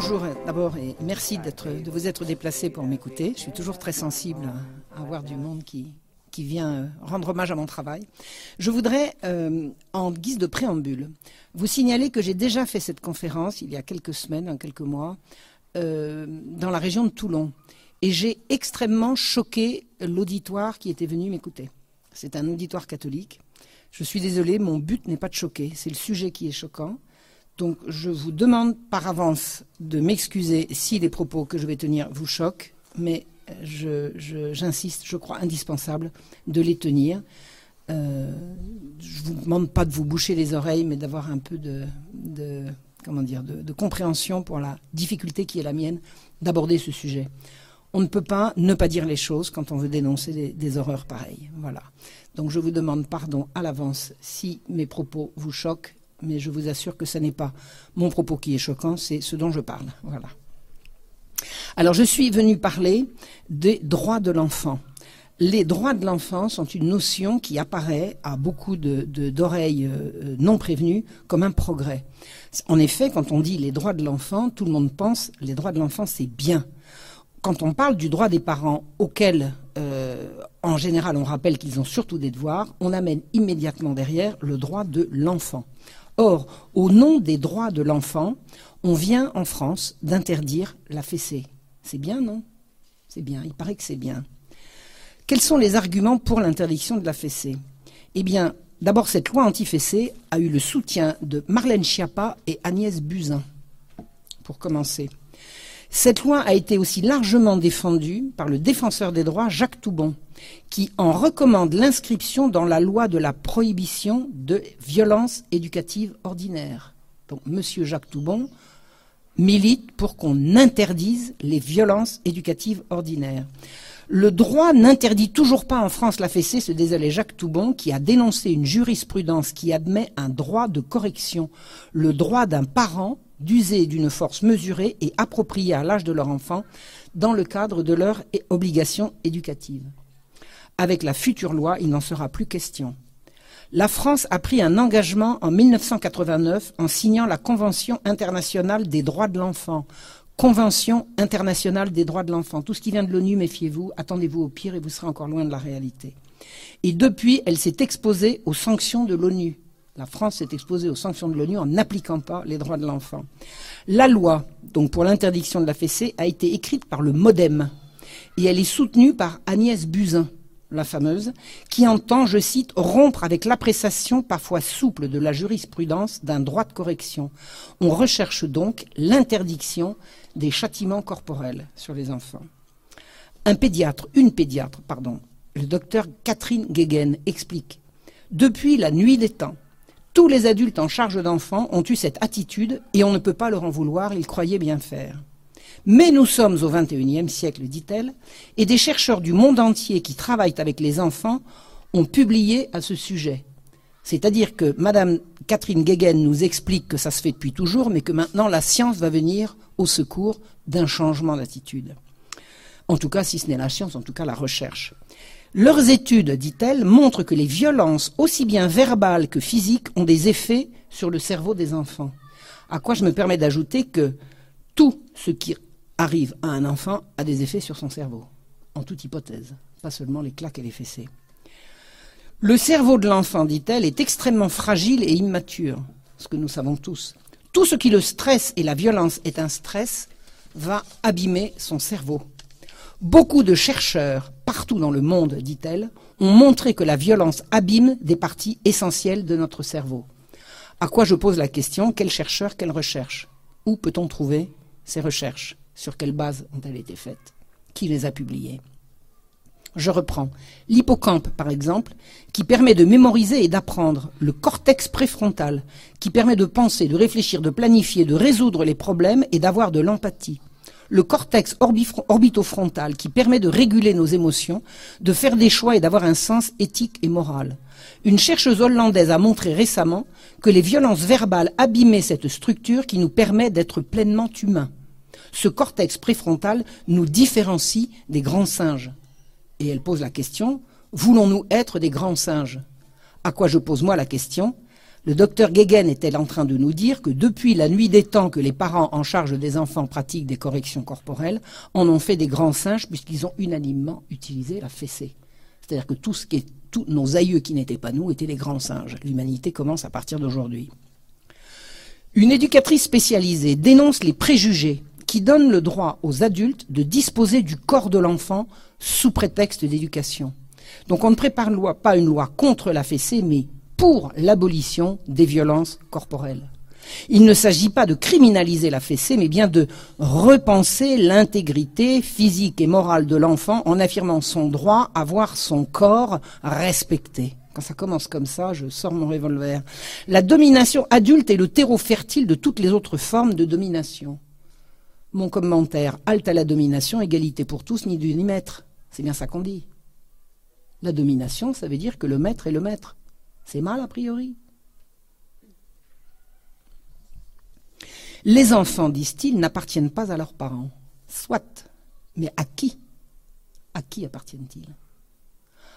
bonjour d'abord et merci de vous être déplacé pour m'écouter. Je suis toujours très sensible à avoir du monde qui, qui vient euh, rendre hommage à mon travail. Je voudrais, euh, en guise de préambule, vous signaler que j'ai déjà fait cette conférence il y a quelques semaines, quelques mois, euh, dans la région de Toulon. Et j'ai extrêmement choqué l'auditoire qui était venu m'écouter. C'est un auditoire catholique. Je suis désolée, mon but n'est pas de choquer, c'est le sujet qui est choquant. Donc je vous demande par avance de m'excuser si les propos que je vais tenir vous choquent, mais j'insiste, je, crois indispensable de les tenir. Euh, je ne vous demande pas de vous boucher les oreilles, mais d'avoir un peu de, comment dire, de, compréhension pour la difficulté qui est la mienne d'aborder ce sujet. On ne peut pas ne pas dire les choses quand on veut dénoncer des, des horreurs pareilles. Voilà. Donc je vous demande pardon à l'avance si mes propos vous choquent, mais je vous assure que ce n'est pas mon propos qui est choquant, c'est ce dont je parle. Voilà. Alors je suis venu parler des droits de l'enfant. Les droits de l'enfant sont une notion qui apparaît à beaucoup d'oreilles euh, non prévenues comme un progrès. En effet, quand on dit les droits de l'enfant, tout le monde pense les droits de l'enfant c'est bien. Quand on parle du droit des parents auxquels, euh, en général, on rappelle qu'ils ont surtout des devoirs, on amène immédiatement derrière le droit de l'enfant. Or, au nom des droits de l'enfant, on vient en France d'interdire la fessée. C'est bien, non? C'est bien, il paraît que c'est bien. Quels sont les arguments pour l'interdiction de la fessée? Eh bien, d'abord, cette loi anti-fessée a eu le soutien de Marlène Schiappa et Agnès Buzyn, pour commencer. Cette loi a été aussi largement défendue par le défenseur des droits Jacques Toubon, qui en recommande l'inscription dans la loi de la prohibition de violences éducatives ordinaires. Donc, Monsieur Jacques Toubon milite pour qu'on interdise les violences éducatives ordinaires. Le droit n'interdit toujours pas en France la fessée, se désolait Jacques Toubon, qui a dénoncé une jurisprudence qui admet un droit de correction, le droit d'un parent d'user d'une force mesurée et appropriée à l'âge de leur enfant dans le cadre de leur obligation éducative. Avec la future loi, il n'en sera plus question la France a pris un engagement en 1989 en signant la Convention internationale des droits de l'enfant. Convention internationale des droits de l'enfant. Tout ce qui vient de l'ONU, méfiez-vous, attendez-vous au pire et vous serez encore loin de la réalité. Et depuis, elle s'est exposée aux sanctions de l'ONU. La France s'est exposée aux sanctions de l'ONU en n'appliquant pas les droits de l'enfant. La loi, donc pour l'interdiction de la fessée, a été écrite par le MoDem et elle est soutenue par Agnès Buzyn la fameuse, qui entend, je cite, rompre avec l'appréciation parfois souple de la jurisprudence d'un droit de correction. On recherche donc l'interdiction des châtiments corporels sur les enfants. Un pédiatre, une pédiatre, pardon, le docteur Catherine Guéguen explique Depuis la nuit des temps, tous les adultes en charge d'enfants ont eu cette attitude et on ne peut pas leur en vouloir, ils croyaient bien faire. Mais nous sommes au XXIe siècle, dit-elle, et des chercheurs du monde entier qui travaillent avec les enfants ont publié à ce sujet. C'est-à-dire que Madame Catherine Guéguen nous explique que ça se fait depuis toujours, mais que maintenant la science va venir au secours d'un changement d'attitude. En tout cas, si ce n'est la science, en tout cas la recherche. Leurs études, dit-elle, montrent que les violences, aussi bien verbales que physiques, ont des effets sur le cerveau des enfants. À quoi je me permets d'ajouter que tout ce qui arrive à un enfant a des effets sur son cerveau, en toute hypothèse, pas seulement les claques et les fessées. Le cerveau de l'enfant, dit-elle, est extrêmement fragile et immature, ce que nous savons tous. Tout ce qui le stresse et la violence est un stress va abîmer son cerveau. Beaucoup de chercheurs, partout dans le monde, dit-elle, ont montré que la violence abîme des parties essentielles de notre cerveau. À quoi je pose la question, quels chercheurs, quelles recherches Où peut-on trouver ces recherches? Sur quelle base ont-elles été faites? Qui les a publiées? Je reprends. L'hippocampe, par exemple, qui permet de mémoriser et d'apprendre. Le cortex préfrontal, qui permet de penser, de réfléchir, de planifier, de résoudre les problèmes et d'avoir de l'empathie le cortex orbitofrontal qui permet de réguler nos émotions, de faire des choix et d'avoir un sens éthique et moral. Une chercheuse hollandaise a montré récemment que les violences verbales abîmaient cette structure qui nous permet d'être pleinement humains ce cortex préfrontal nous différencie des grands singes. Et elle pose la question, Voulons-nous être des grands singes? À quoi je pose moi la question? Le docteur Guéguen était en train de nous dire que depuis la nuit des temps que les parents en charge des enfants pratiquent des corrections corporelles, en ont fait des grands singes puisqu'ils ont unanimement utilisé la fessée. C'est-à-dire que tous nos aïeux qui n'étaient pas nous étaient des grands singes. L'humanité commence à partir d'aujourd'hui. Une éducatrice spécialisée dénonce les préjugés qui donnent le droit aux adultes de disposer du corps de l'enfant sous prétexte d'éducation. Donc on ne prépare pas une loi contre la fessée, mais pour l'abolition des violences corporelles. Il ne s'agit pas de criminaliser la fessée, mais bien de repenser l'intégrité physique et morale de l'enfant en affirmant son droit à voir son corps respecté. Quand ça commence comme ça, je sors mon revolver. La domination adulte est le terreau fertile de toutes les autres formes de domination. Mon commentaire, halte à la domination, égalité pour tous, ni du ni maître. C'est bien ça qu'on dit. La domination, ça veut dire que le maître est le maître. C'est mal a priori. Les enfants, disent-ils, n'appartiennent pas à leurs parents. Soit. Mais à qui? À qui appartiennent-ils?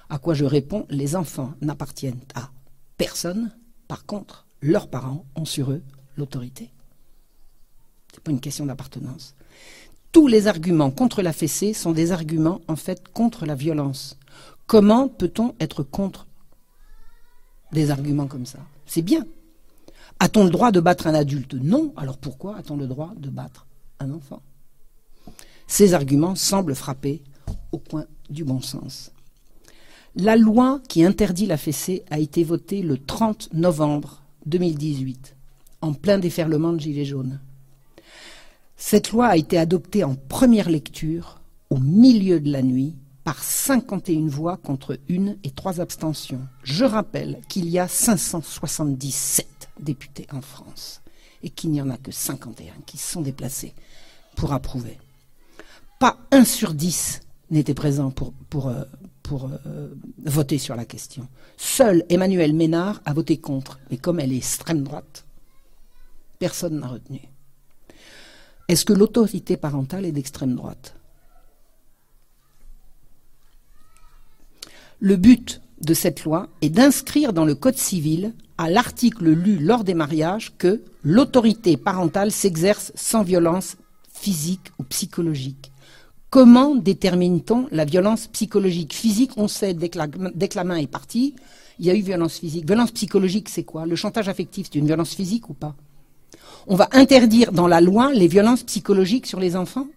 À quoi je réponds Les enfants n'appartiennent à personne. Par contre, leurs parents ont sur eux l'autorité. Ce n'est pas une question d'appartenance. Tous les arguments contre la fessée sont des arguments en fait contre la violence. Comment peut-on être contre des arguments comme ça. C'est bien. A-t-on le droit de battre un adulte Non. Alors pourquoi a-t-on le droit de battre un enfant? Ces arguments semblent frapper au coin du bon sens. La loi qui interdit la fessée a été votée le 30 novembre 2018, en plein déferlement de Gilets jaunes. Cette loi a été adoptée en première lecture au milieu de la nuit par 51 voix contre une et trois abstentions. Je rappelle qu'il y a 577 députés en France et qu'il n'y en a que 51 qui se sont déplacés pour approuver. Pas un sur dix n'était présent pour, pour, euh, pour euh, voter sur la question. Seul Emmanuel Ménard a voté contre, mais comme elle est extrême droite, personne n'a retenu. Est-ce que l'autorité parentale est d'extrême droite? Le but de cette loi est d'inscrire dans le Code civil, à l'article lu lors des mariages, que l'autorité parentale s'exerce sans violence physique ou psychologique. Comment détermine-t-on la violence psychologique? Physique, on sait, dès que, la, main est partie, il y a eu violence physique. Violence psychologique, c'est quoi? Le chantage affectif, c'est une violence physique ou pas? On va interdire dans la loi les violences psychologiques sur les enfants?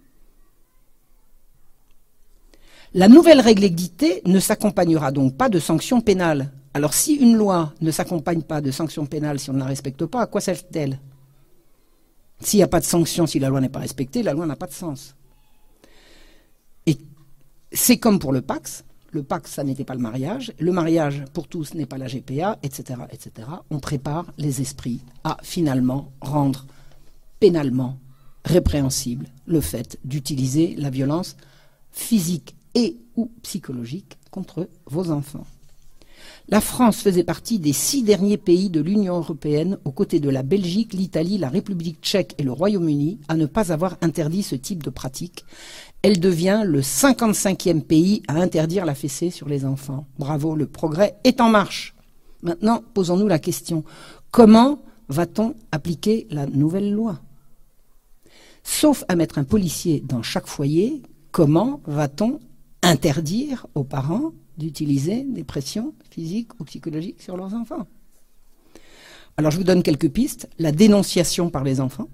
La nouvelle règle éditée ne s'accompagnera donc pas de sanctions pénales. Alors si une loi ne s'accompagne pas de sanctions pénales si on ne la respecte pas, à quoi sert-elle S'il n'y a pas de sanctions, si la loi n'est pas respectée, la loi n'a pas de sens. Et c'est comme pour le Pax. Le Pax, ça n'était pas le mariage. Le mariage, pour tous, n'est pas la GPA, etc., etc. On prépare les esprits à finalement rendre pénalement répréhensible le fait d'utiliser la violence physique et ou psychologique contre vos enfants. La France faisait partie des six derniers pays de l'Union européenne, aux côtés de la Belgique, l'Italie, la République tchèque et le Royaume-Uni, à ne pas avoir interdit ce type de pratique. Elle devient le 55e pays à interdire la fessée sur les enfants. Bravo, le progrès est en marche. Maintenant, posons-nous la question, comment va-t-on appliquer la nouvelle loi? Sauf à mettre un policier dans chaque foyer, comment va-t-on interdire aux parents d'utiliser des pressions physiques ou psychologiques sur leurs enfants. Alors je vous donne quelques pistes. La dénonciation par les enfants.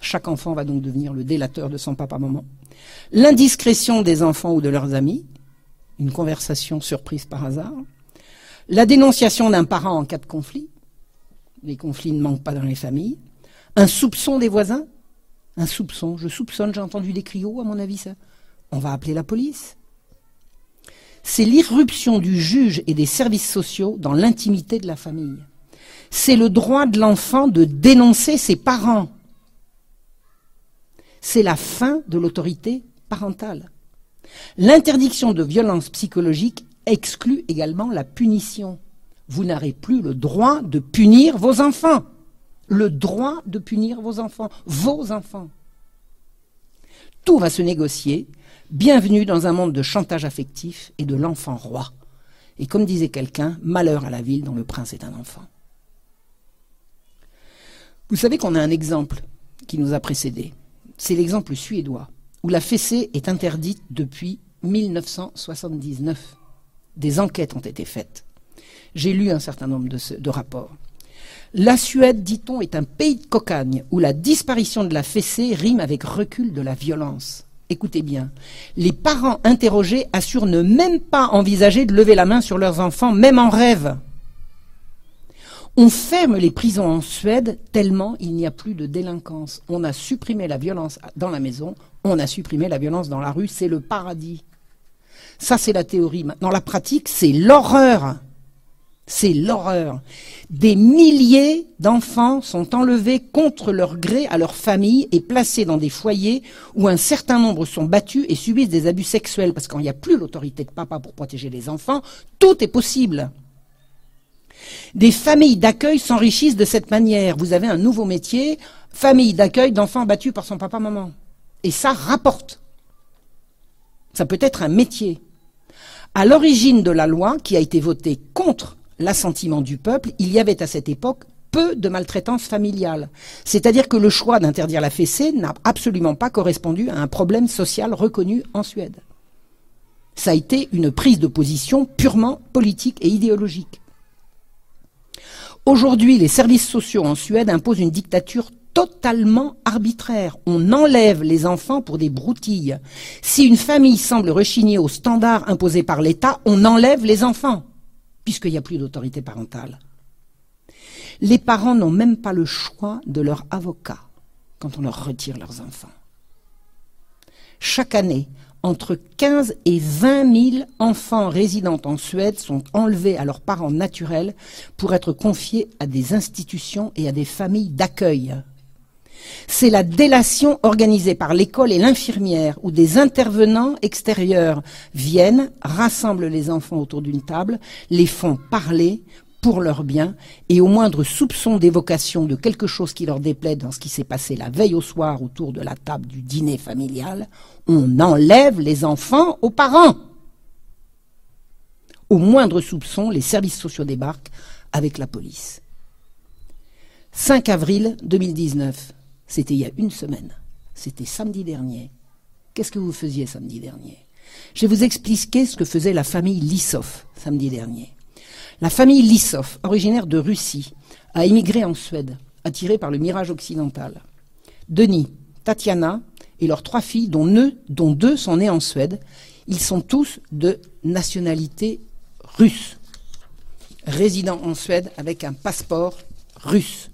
Chaque enfant va donc devenir le délateur de son papa-maman. L'indiscrétion des enfants ou de leurs amis. Une conversation surprise par hasard. La dénonciation d'un parent en cas de conflit. Les conflits ne manquent pas dans les familles. Un soupçon des voisins. Un soupçon. Je soupçonne, j'ai entendu des criots, à mon avis, ça on va appeler la police. C'est l'irruption du juge et des services sociaux dans l'intimité de la famille. C'est le droit de l'enfant de dénoncer ses parents. C'est la fin de l'autorité parentale. L'interdiction de violence psychologique exclut également la punition. Vous n'aurez plus le droit de punir vos enfants. Le droit de punir vos enfants, vos enfants. Tout va se négocier Bienvenue dans un monde de chantage affectif et de l'enfant roi. Et comme disait quelqu'un, malheur à la ville dont le prince est un enfant. Vous savez qu'on a un exemple qui nous a précédés. C'est l'exemple suédois, où la fessée est interdite depuis 1979. Des enquêtes ont été faites. J'ai lu un certain nombre de, rapports. La Suède, dit-on, est un pays de cocagne où la disparition de la fessée rime avec recul de la violence. Écoutez bien, les parents interrogés assurent ne même pas envisager de lever la main sur leurs enfants, même en rêve. On ferme les prisons en Suède tellement il n'y a plus de délinquance. On a supprimé la violence dans la maison, on a supprimé la violence dans la rue, c'est le paradis. Ça, c'est la théorie. Maintenant, la pratique, c'est l'horreur. C'est l'horreur. Des milliers d'enfants sont enlevés contre leur gré à leur famille et placés dans des foyers où un certain nombre sont battus et subissent des abus sexuels. Parce qu'il n'y a plus l'autorité de papa pour protéger les enfants, tout est possible. Des familles d'accueil s'enrichissent de cette manière. Vous avez un nouveau métier, famille d'accueil d'enfants battus par son papa-maman. Et ça rapporte. Ça peut être un métier. À l'origine de la loi qui a été votée contre l'assentiment du peuple, il y avait à cette époque peu de maltraitance familiale. C'est-à-dire que le choix d'interdire la fessée n'a absolument pas correspondu à un problème social reconnu en Suède. Ça a été une prise de position purement politique et idéologique. Aujourd'hui, les services sociaux en Suède imposent une dictature totalement arbitraire. On enlève les enfants pour des broutilles. Si une famille semble rechigner aux standards imposés par l'État, on enlève les enfants puisqu'il n'y a plus d'autorité parentale. Les parents n'ont même pas le choix de leur avocat quand on leur retire leurs enfants. Chaque année, entre 15 et 20 000 enfants résidant en Suède sont enlevés à leurs parents naturels pour être confiés à des institutions et à des familles d'accueil. C'est la délation organisée par l'école et l'infirmière où des intervenants extérieurs viennent, rassemblent les enfants autour d'une table, les font parler pour leur bien et au moindre soupçon d'évocation de quelque chose qui leur déplaît dans ce qui s'est passé la veille au soir autour de la table du dîner familial, on enlève les enfants aux parents. Au moindre soupçon, les services sociaux débarquent avec la police. 5 avril 2019. C'était il y a une semaine. C'était samedi dernier. Qu'est-ce que vous faisiez samedi dernier? Je vais vous expliquer ce que faisait la famille Lissov samedi dernier. La famille Lissov, originaire de Russie, a émigré en Suède, attirée par le mirage occidental. Denis, Tatiana et leurs trois filles, dont, deux sont nées en Suède, ils sont tous de nationalité russe, résidant en Suède avec un passeport russe.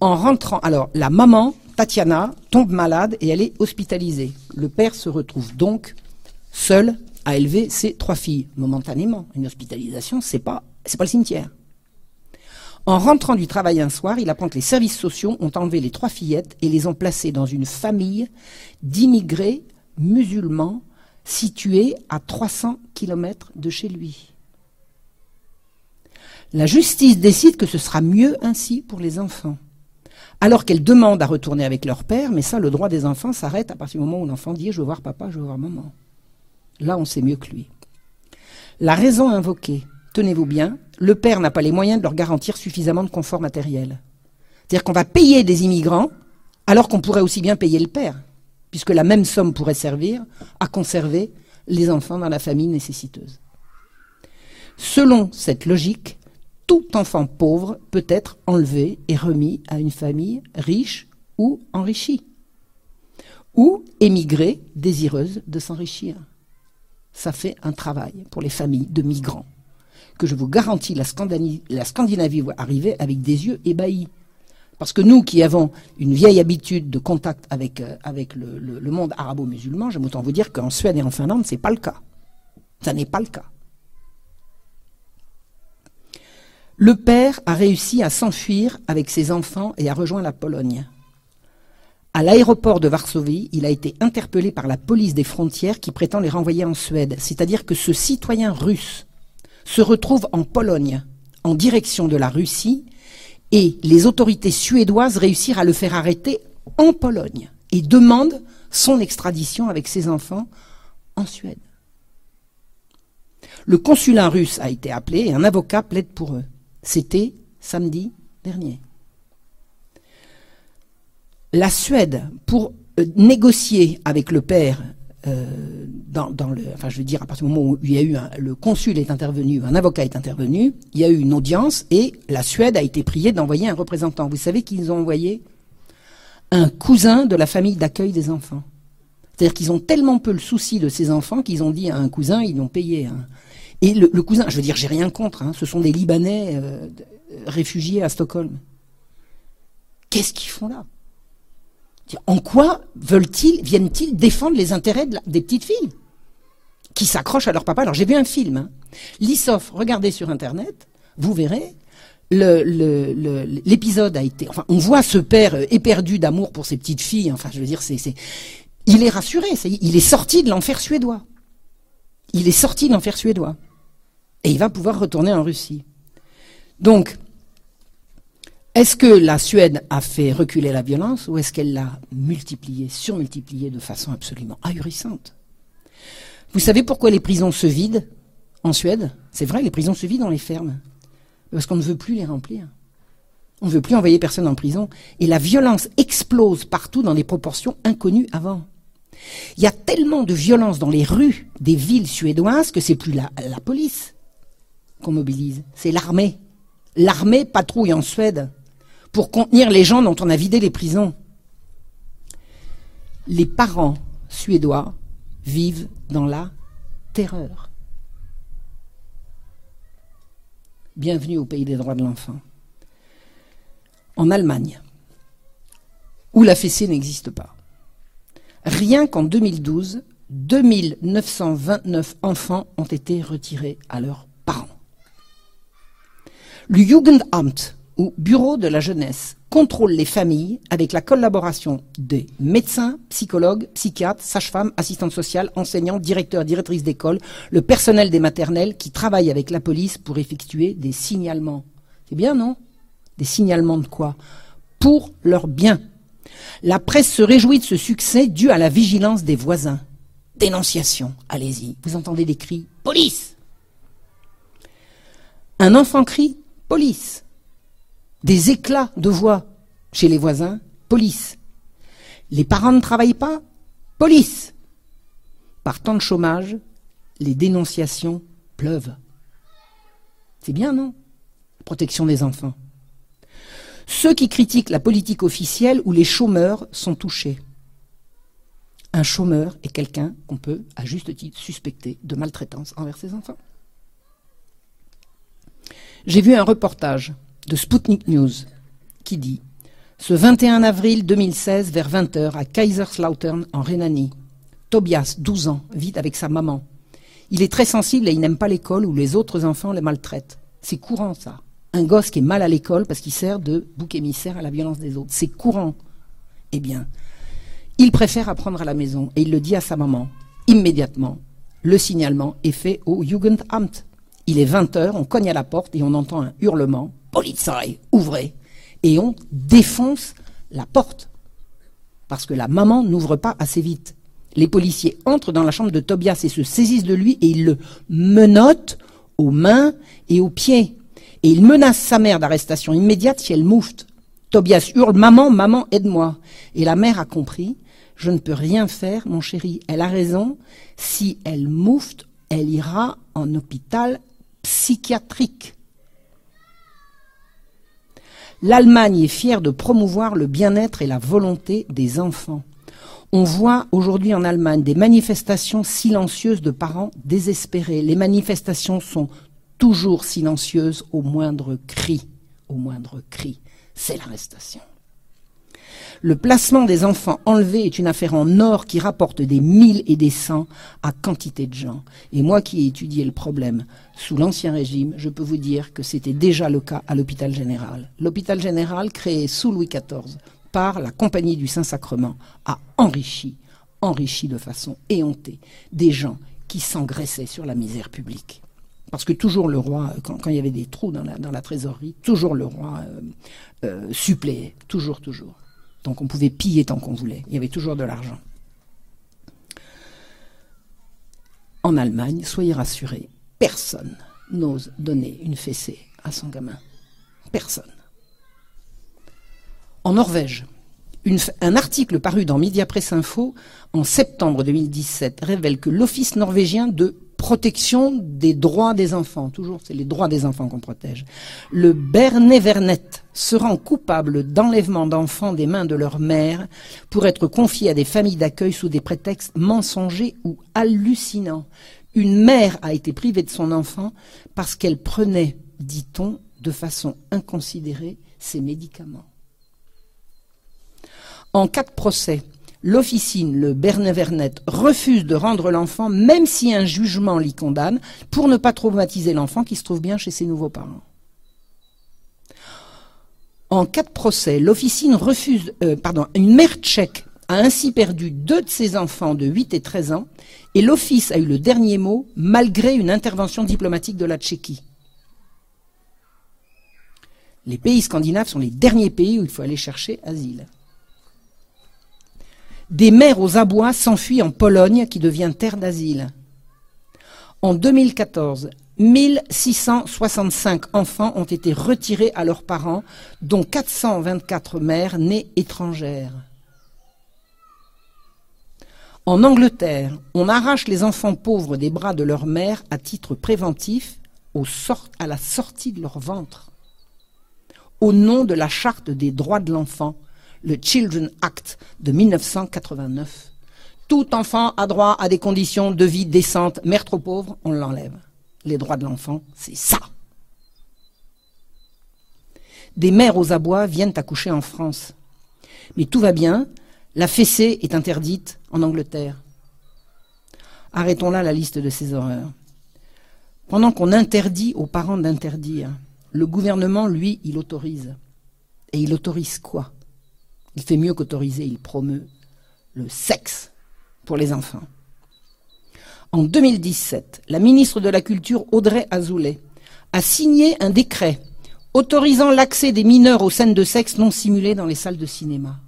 En rentrant, alors la maman, Tatiana, tombe malade et elle est hospitalisée. Le père se retrouve donc seul à élever ses trois filles, momentanément. Une hospitalisation, c'est pas, c'est pas le cimetière. En rentrant du travail un soir, il apprend que les services sociaux ont enlevé les trois fillettes et les ont placées dans une famille d'immigrés musulmans située à 300 kilomètres de chez lui. La justice décide que ce sera mieux ainsi pour les enfants alors qu'elles demandent à retourner avec leur père, mais ça, le droit des enfants s'arrête à partir du moment où l'enfant dit Je veux voir papa, je veux voir maman. Là, on sait mieux que lui. La raison invoquée, tenez-vous bien, le père n'a pas les moyens de leur garantir suffisamment de confort matériel. C'est-à-dire qu'on va payer des immigrants alors qu'on pourrait aussi bien payer le père, puisque la même somme pourrait servir à conserver les enfants dans la famille nécessiteuse. Selon cette logique, tout enfant pauvre peut être enlevé et remis à une famille riche ou enrichie, ou émigrée désireuse de s'enrichir. Ça fait un travail pour les familles de migrants, que je vous garantis, la Scandinavie, va arriver avec des yeux ébahis. Parce que nous qui avons une vieille habitude de contact avec, euh, le monde arabo-musulman, j'aime autant vous dire qu'en Suède et en Finlande, ce n'est pas le cas. Ça n'est pas le cas. Le père a réussi à s'enfuir avec ses enfants et a rejoint la Pologne. À l'aéroport de Varsovie, il a été interpellé par la police des frontières qui prétend les renvoyer en Suède. C'est-à-dire que ce citoyen russe se retrouve en Pologne, en direction de la Russie, et les autorités suédoises réussissent à le faire arrêter en Pologne et demandent son extradition avec ses enfants en Suède. Le consulat russe a été appelé et un avocat plaide pour eux. C'était samedi dernier. La Suède, pour euh, négocier avec le père, euh, enfin je veux dire à partir du moment où il y a eu le consul est intervenu, un avocat est intervenu, il y a eu une audience et la Suède a été priée d'envoyer un représentant. Vous savez qu'ils ont envoyé un cousin de la famille d'accueil des enfants. C'est-à-dire qu'ils ont tellement peu le souci de ces enfants qu'ils ont dit à un cousin, ils l'ont payé. Et le, cousin, je veux dire, j'ai rien contre, hein, ce sont des Libanais euh, réfugiés à Stockholm. Qu'est-ce qu'ils font là? En quoi veulent-ils, viennent-ils défendre les intérêts des petites filles qui s'accrochent à leur papa? Alors j'ai vu un film, hein. regardez sur Internet, vous verrez, l'épisode a été. Enfin, on voit ce père éperdu d'amour pour ses petites filles. Enfin, je veux dire, c'est, il est rassuré. il est sorti de l'enfer suédois. Il est sorti de l'enfer suédois. Et il va pouvoir retourner en Russie. Donc, est-ce que la Suède a fait reculer la violence ou est-ce qu'elle l'a multipliée, surmultipliée de façon absolument ahurissante? Vous savez pourquoi les prisons se vident en Suède? C'est vrai, les prisons se vident, on les ferme parce qu'on ne veut plus les remplir. On ne veut plus envoyer personne en prison. Et la violence explose partout dans des proportions inconnues avant. Il y a tellement de violence dans les rues des villes suédoises que c'est plus la police qu'on mobilise, c'est l'armée. L'armée patrouille en Suède pour contenir les gens dont on a vidé les prisons. Les parents suédois vivent dans la terreur. Bienvenue au pays des droits de l'enfant. En Allemagne, où la fessée n'existe pas, rien qu'en 2012, 2929 enfants ont été retirés à leurs parents. Le Jugendamt, ou Bureau de la jeunesse, contrôle les familles avec la collaboration des médecins, psychologues, psychiatres, sages-femmes, assistantes sociales, enseignants, directeurs, directrices d'école, le personnel des maternelles qui travaillent avec la police pour effectuer des signalements. C'est bien, non? Des signalements de quoi? Pour leur bien. La presse se réjouit de ce succès dû à la vigilance des voisins. Dénonciation, allez-y. Vous entendez des cris Police Un enfant crie Police des éclats de voix chez les voisins, police. Les parents ne travaillent pas, police. Par temps de chômage, les dénonciations pleuvent. C'est bien, non? Protection des enfants. Ceux qui critiquent la politique officielle où les chômeurs sont touchés. Un chômeur est quelqu'un qu'on peut, à juste titre, suspecter de maltraitance envers ses enfants. J'ai vu un reportage de Sputnik News qui dit Ce 21 avril 2016, vers 20h, à Kaiserslautern, en Rhénanie, Tobias, 12 ans, vit avec sa maman. Il est très sensible et il n'aime pas l'école où les autres enfants le maltraitent. C'est courant, ça. Un gosse qui est mal à l'école parce qu'il sert de bouc émissaire à la violence des autres. C'est courant. Eh bien, il préfère apprendre à la maison et il le dit à sa maman. Immédiatement, le signalement est fait au Jugendamt. Il est 20h, on cogne à la porte et on entend un hurlement. Polizei, ouvrez. Et on défonce la porte. Parce que la maman n'ouvre pas assez vite. Les policiers entrent dans la chambre de Tobias et se saisissent de lui et ils le menottent aux mains et aux pieds. Et ils menacent sa mère d'arrestation immédiate si elle moufte. Tobias hurle Maman, maman, aide-moi. Et la mère a compris Je ne peux rien faire, mon chéri. Elle a raison. Si elle moufte, elle ira en hôpital psychiatrique. L'Allemagne est fière de promouvoir le bien-être et la volonté des enfants. On voit aujourd'hui en Allemagne des manifestations silencieuses de parents désespérés. Les manifestations sont toujours silencieuses au moindre cri. Au moindre cri, c'est l'arrestation. Le placement des enfants enlevés est une affaire en or qui rapporte des mille et des cents à quantité de gens. Et moi qui ai étudié le problème sous l'Ancien Régime, je peux vous dire que c'était déjà le cas à l'hôpital général. L'hôpital général, créé sous Louis XIV par la Compagnie du Saint-Sacrement, a enrichi, enrichi de façon éhontée des gens qui s'engraissaient sur la misère publique. Parce que toujours le roi, quand, il y avait des trous dans la, trésorerie, toujours le roi euh, euh, suppléait, toujours, toujours. Donc on pouvait piller tant qu'on voulait. Il y avait toujours de l'argent. En Allemagne, soyez rassurés, personne n'ose donner une fessée à son gamin. Personne. En Norvège, un article paru dans Media Press Info en septembre 2017 révèle que l'Office norvégien de protection des droits des enfants, toujours c'est les droits des enfants qu'on protège, le Bernevernet se rend coupable d'enlèvement d'enfants des mains de leur mère pour être confiés à des familles d'accueil sous des prétextes mensongers ou hallucinants. Une mère a été privée de son enfant parce qu'elle prenait, dit-on, de façon inconsidérée ses médicaments. En cas de procès, l'officine, le Bernevernet, refuse de rendre l'enfant, même si un jugement l'y condamne, pour ne pas traumatiser l'enfant qui se trouve bien chez ses nouveaux parents. En cas de procès, l'officine refuse, euh, pardon, une mère tchèque a ainsi perdu deux de ses enfants de 8 et 13 ans, et l'office a eu le dernier mot malgré une intervention diplomatique de la Tchéquie. Les pays scandinaves sont les derniers pays où il faut aller chercher asile. Des mères aux abois s'enfuient en Pologne qui devient terre d'asile. En 2014, 1665 enfants ont été retirés à leurs parents, dont 424 mères nées étrangères. En Angleterre, on arrache les enfants pauvres des bras de leur mère à titre préventif à la sortie de leur ventre, au nom de la charte des droits de l'enfant, le Children Act de 1989. Tout enfant a droit à des conditions de vie décentes. Mère trop pauvre, on l'enlève. Les droits de l'enfant, c'est ça. Des mères aux abois viennent accoucher en France. Mais tout va bien, la fessée est interdite en Angleterre. Arrêtons là la liste de ces horreurs. Pendant qu'on interdit aux parents d'interdire, le gouvernement, lui, il autorise. Et il autorise quoi? Il fait mieux qu'autoriser, il promeut le sexe pour les enfants. En 2017, la ministre de la Culture, Audrey Azoulay, a signé un décret autorisant l'accès des mineurs aux scènes de sexe non simulées dans les salles de cinéma.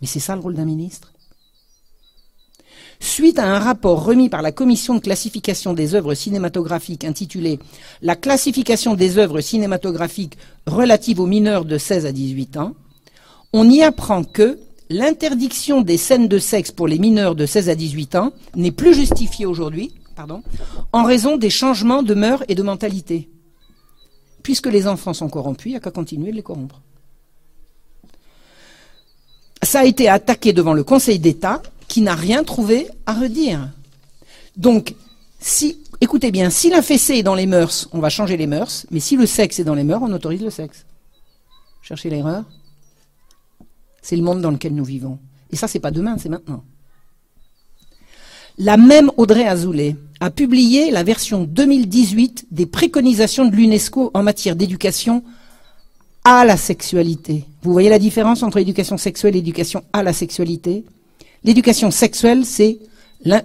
Mais c'est ça le rôle d'un ministre? Suite à un rapport remis par la commission de classification des œuvres cinématographiques intitulé La classification des œuvres cinématographiques relatives aux mineurs de 16 à 18 ans, on y apprend que l'interdiction des scènes de sexe pour les mineurs de 16 à 18 ans n'est plus justifiée aujourd'hui, en raison des changements de mœurs et de mentalité. Puisque les enfants sont corrompus, il n'y a qu'à continuer de les corrompre. Ça a été attaqué devant le Conseil d'État, qui n'a rien trouvé à redire. Donc, si, écoutez bien, si la fessée est dans les mœurs, on va changer les mœurs, mais si le sexe est dans les mœurs, on autorise le sexe. Cherchez l'erreur c'est le monde dans lequel nous vivons. Et ça, c'est pas demain, c'est maintenant. La même Audrey Azoulay a publié la version 2018 des préconisations de l'UNESCO en matière d'éducation à la sexualité. Vous voyez la différence entre l'éducation sexuelle et l'éducation à la sexualité? L'éducation sexuelle, c'est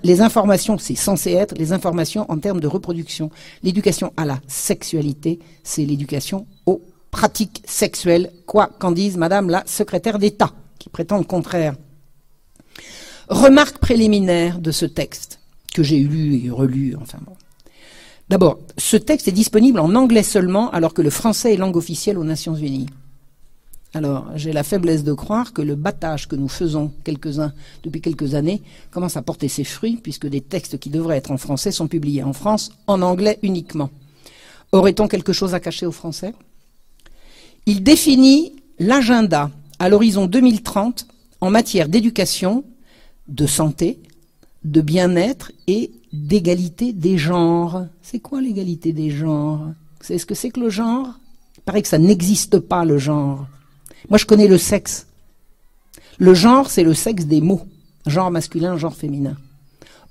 les informations, c'est censé être les informations en termes de reproduction. L'éducation à la sexualité, c'est l'éducation au pratiques sexuelles, quoi qu'en dise Madame la secrétaire d'État, qui prétend le contraire. Remarque préliminaire de ce texte, que j'ai lu et relu, enfin bon. D'abord, ce texte est disponible en anglais seulement, alors que le français est langue officielle aux Nations Unies. Alors, j'ai la faiblesse de croire que le battage que nous faisons quelques-uns depuis quelques années commence à porter ses fruits, puisque des textes qui devraient être en français sont publiés en France en anglais uniquement. Aurait-on quelque chose à cacher aux Français? Il définit l'agenda à l'horizon 2030 en matière d'éducation, de santé, de bien-être et d'égalité des genres. C'est quoi l'égalité des genres? Vous savez ce que c'est que le genre? Il paraît que ça n'existe pas, le genre. Moi, je connais le sexe. Le genre, c'est le sexe des mots. Genre masculin, genre féminin.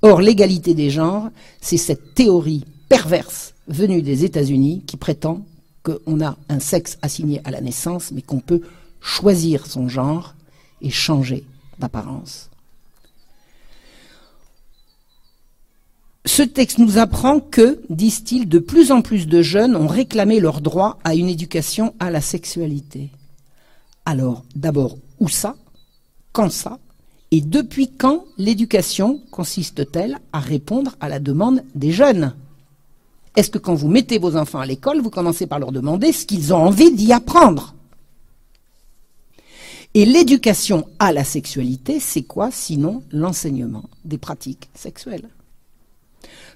Or, l'égalité des genres, c'est cette théorie perverse venue des États-Unis qui prétend qu'on a un sexe assigné à la naissance, mais qu'on peut choisir son genre et changer d'apparence. Ce texte nous apprend que, disent-ils, de plus en plus de jeunes ont réclamé leur droit à une éducation à la sexualité. Alors, d'abord, où ça? Quand ça? Et depuis quand l'éducation consiste-t-elle à répondre à la demande des jeunes? Est-ce que quand vous mettez vos enfants à l'école, vous commencez par leur demander ce qu'ils ont envie d'y apprendre? Et l'éducation à la sexualité, c'est quoi sinon l'enseignement des pratiques sexuelles?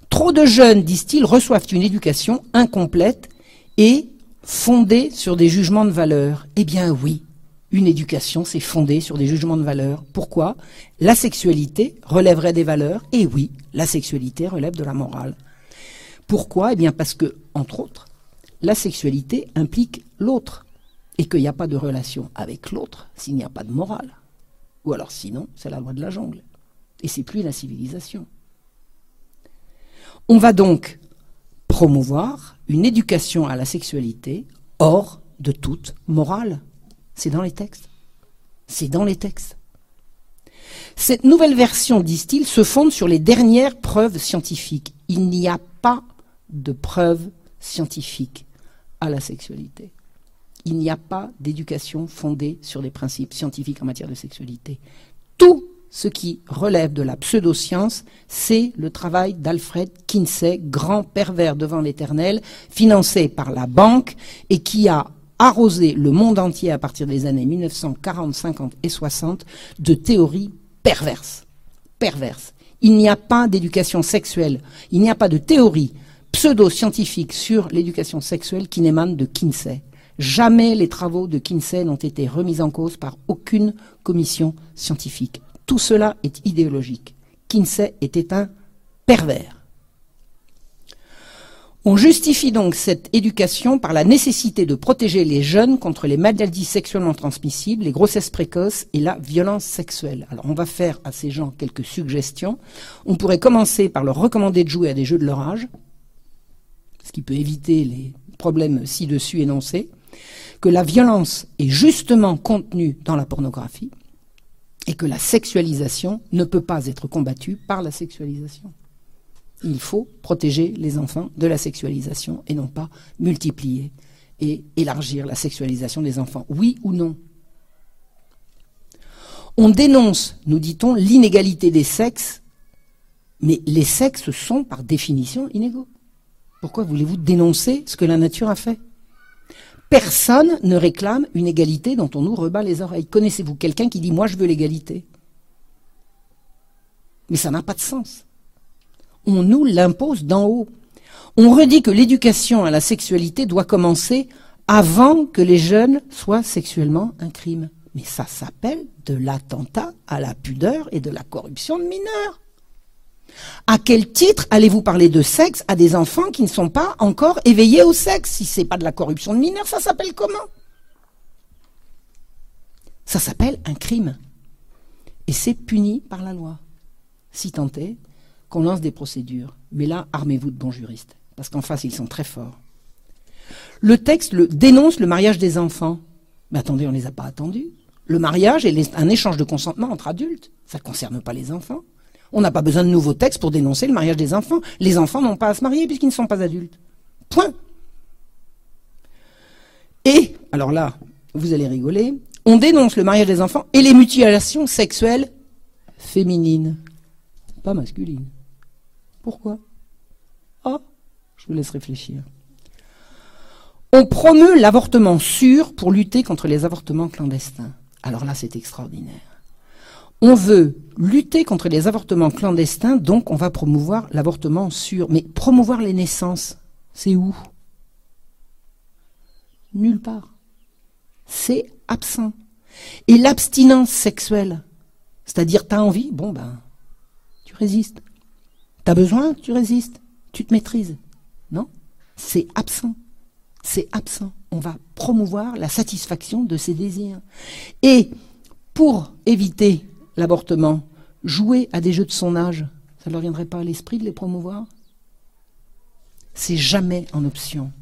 Trop de jeunes, disent-ils, reçoivent une éducation incomplète et fondée sur des jugements de valeur. Eh bien oui, une éducation, c'est fondée sur des jugements de valeur. Pourquoi? La sexualité relèverait des valeurs, et oui, la sexualité relève de la morale. Pourquoi? Eh bien parce que, entre autres, la sexualité implique l'autre, et qu'il n'y a pas de relation avec l'autre s'il n'y a pas de morale. Ou alors sinon, c'est la loi de la jungle. Et c'est plus la civilisation. On va donc promouvoir une éducation à la sexualité hors de toute morale. C'est dans les textes. C'est dans les textes. Cette nouvelle version, disent-ils, se fonde sur les dernières preuves scientifiques. Il n'y a pas de preuves scientifiques à la sexualité. Il n'y a pas d'éducation fondée sur des principes scientifiques en matière de sexualité. Tout ce qui relève de la pseudoscience, c'est le travail d'Alfred Kinsey, grand pervers devant l'éternel, financé par la banque et qui a arrosé le monde entier à partir des années 1940, 50 et 60 de théories. Perverses. Il n'y a pas d'éducation sexuelle, il n'y a pas de théorie pseudo-scientifique sur l'éducation sexuelle qui n'émane de Kinsey. Jamais les travaux de Kinsey n'ont été remis en cause par aucune commission scientifique. Tout cela est idéologique. Kinsey était un pervers. On justifie donc cette éducation par la nécessité de protéger les jeunes contre les maladies sexuellement transmissibles, les grossesses précoces et la violence sexuelle. Alors on va faire à ces gens quelques suggestions. On pourrait commencer par leur recommander de jouer à des jeux de leur âge, ce qui peut éviter les problèmes ci-dessus énoncés, que la violence est justement contenue dans la pornographie et que la sexualisation ne peut pas être combattue par la sexualisation il faut protéger les enfants de la sexualisation et non pas multiplier et élargir la sexualisation des enfants. Oui ou non? On dénonce, nous dit-on, l'inégalité des sexes, mais les sexes sont par définition inégaux. Pourquoi voulez-vous dénoncer ce que la nature a fait? Personne ne réclame une égalité dont on nous rebat les oreilles. Connaissez-vous quelqu'un qui dit moi je veux l'égalité? Mais ça n'a pas de sens on nous l'impose d'en haut. On redit que l'éducation à la sexualité doit commencer avant que les jeunes soient sexuellement un crime. Mais ça s'appelle de l'attentat à la pudeur et de la corruption de mineurs. À quel titre allez-vous parler de sexe à des enfants qui ne sont pas encore éveillés au sexe Si ce n'est pas de la corruption de mineurs, ça s'appelle comment? Ça s'appelle un crime. Et c'est puni par la loi. Si tant est qu'on lance des procédures. Mais là, armez-vous de bons juristes, parce qu'en face, ils sont très forts. Le texte le, dénonce le mariage des enfants. Mais attendez, on ne les a pas attendus. Le mariage est un échange de consentement entre adultes. Ça ne concerne pas les enfants. On n'a pas besoin de nouveaux textes pour dénoncer le mariage des enfants. Les enfants n'ont pas à se marier puisqu'ils ne sont pas adultes. Point. Et, alors là, vous allez rigoler, on dénonce le mariage des enfants et les mutilations sexuelles féminines, pas masculines. Pourquoi? Ah, je vous laisse réfléchir. On promeut l'avortement sûr pour lutter contre les avortements clandestins. Alors là, c'est extraordinaire. On veut lutter contre les avortements clandestins, donc on va promouvoir l'avortement sûr. Mais promouvoir les naissances, c'est où? Nulle part. C'est absent. Et l'abstinence sexuelle, c'est-à-dire t'as envie, bon ben, tu résistes. T'as besoin, tu résistes, tu te maîtrises. Non? C'est absent. C'est absent. On va promouvoir la satisfaction de ses désirs. Et pour éviter l'avortement, jouer à des jeux de son âge, ça ne leur viendrait pas à l'esprit de les promouvoir? C'est jamais en option.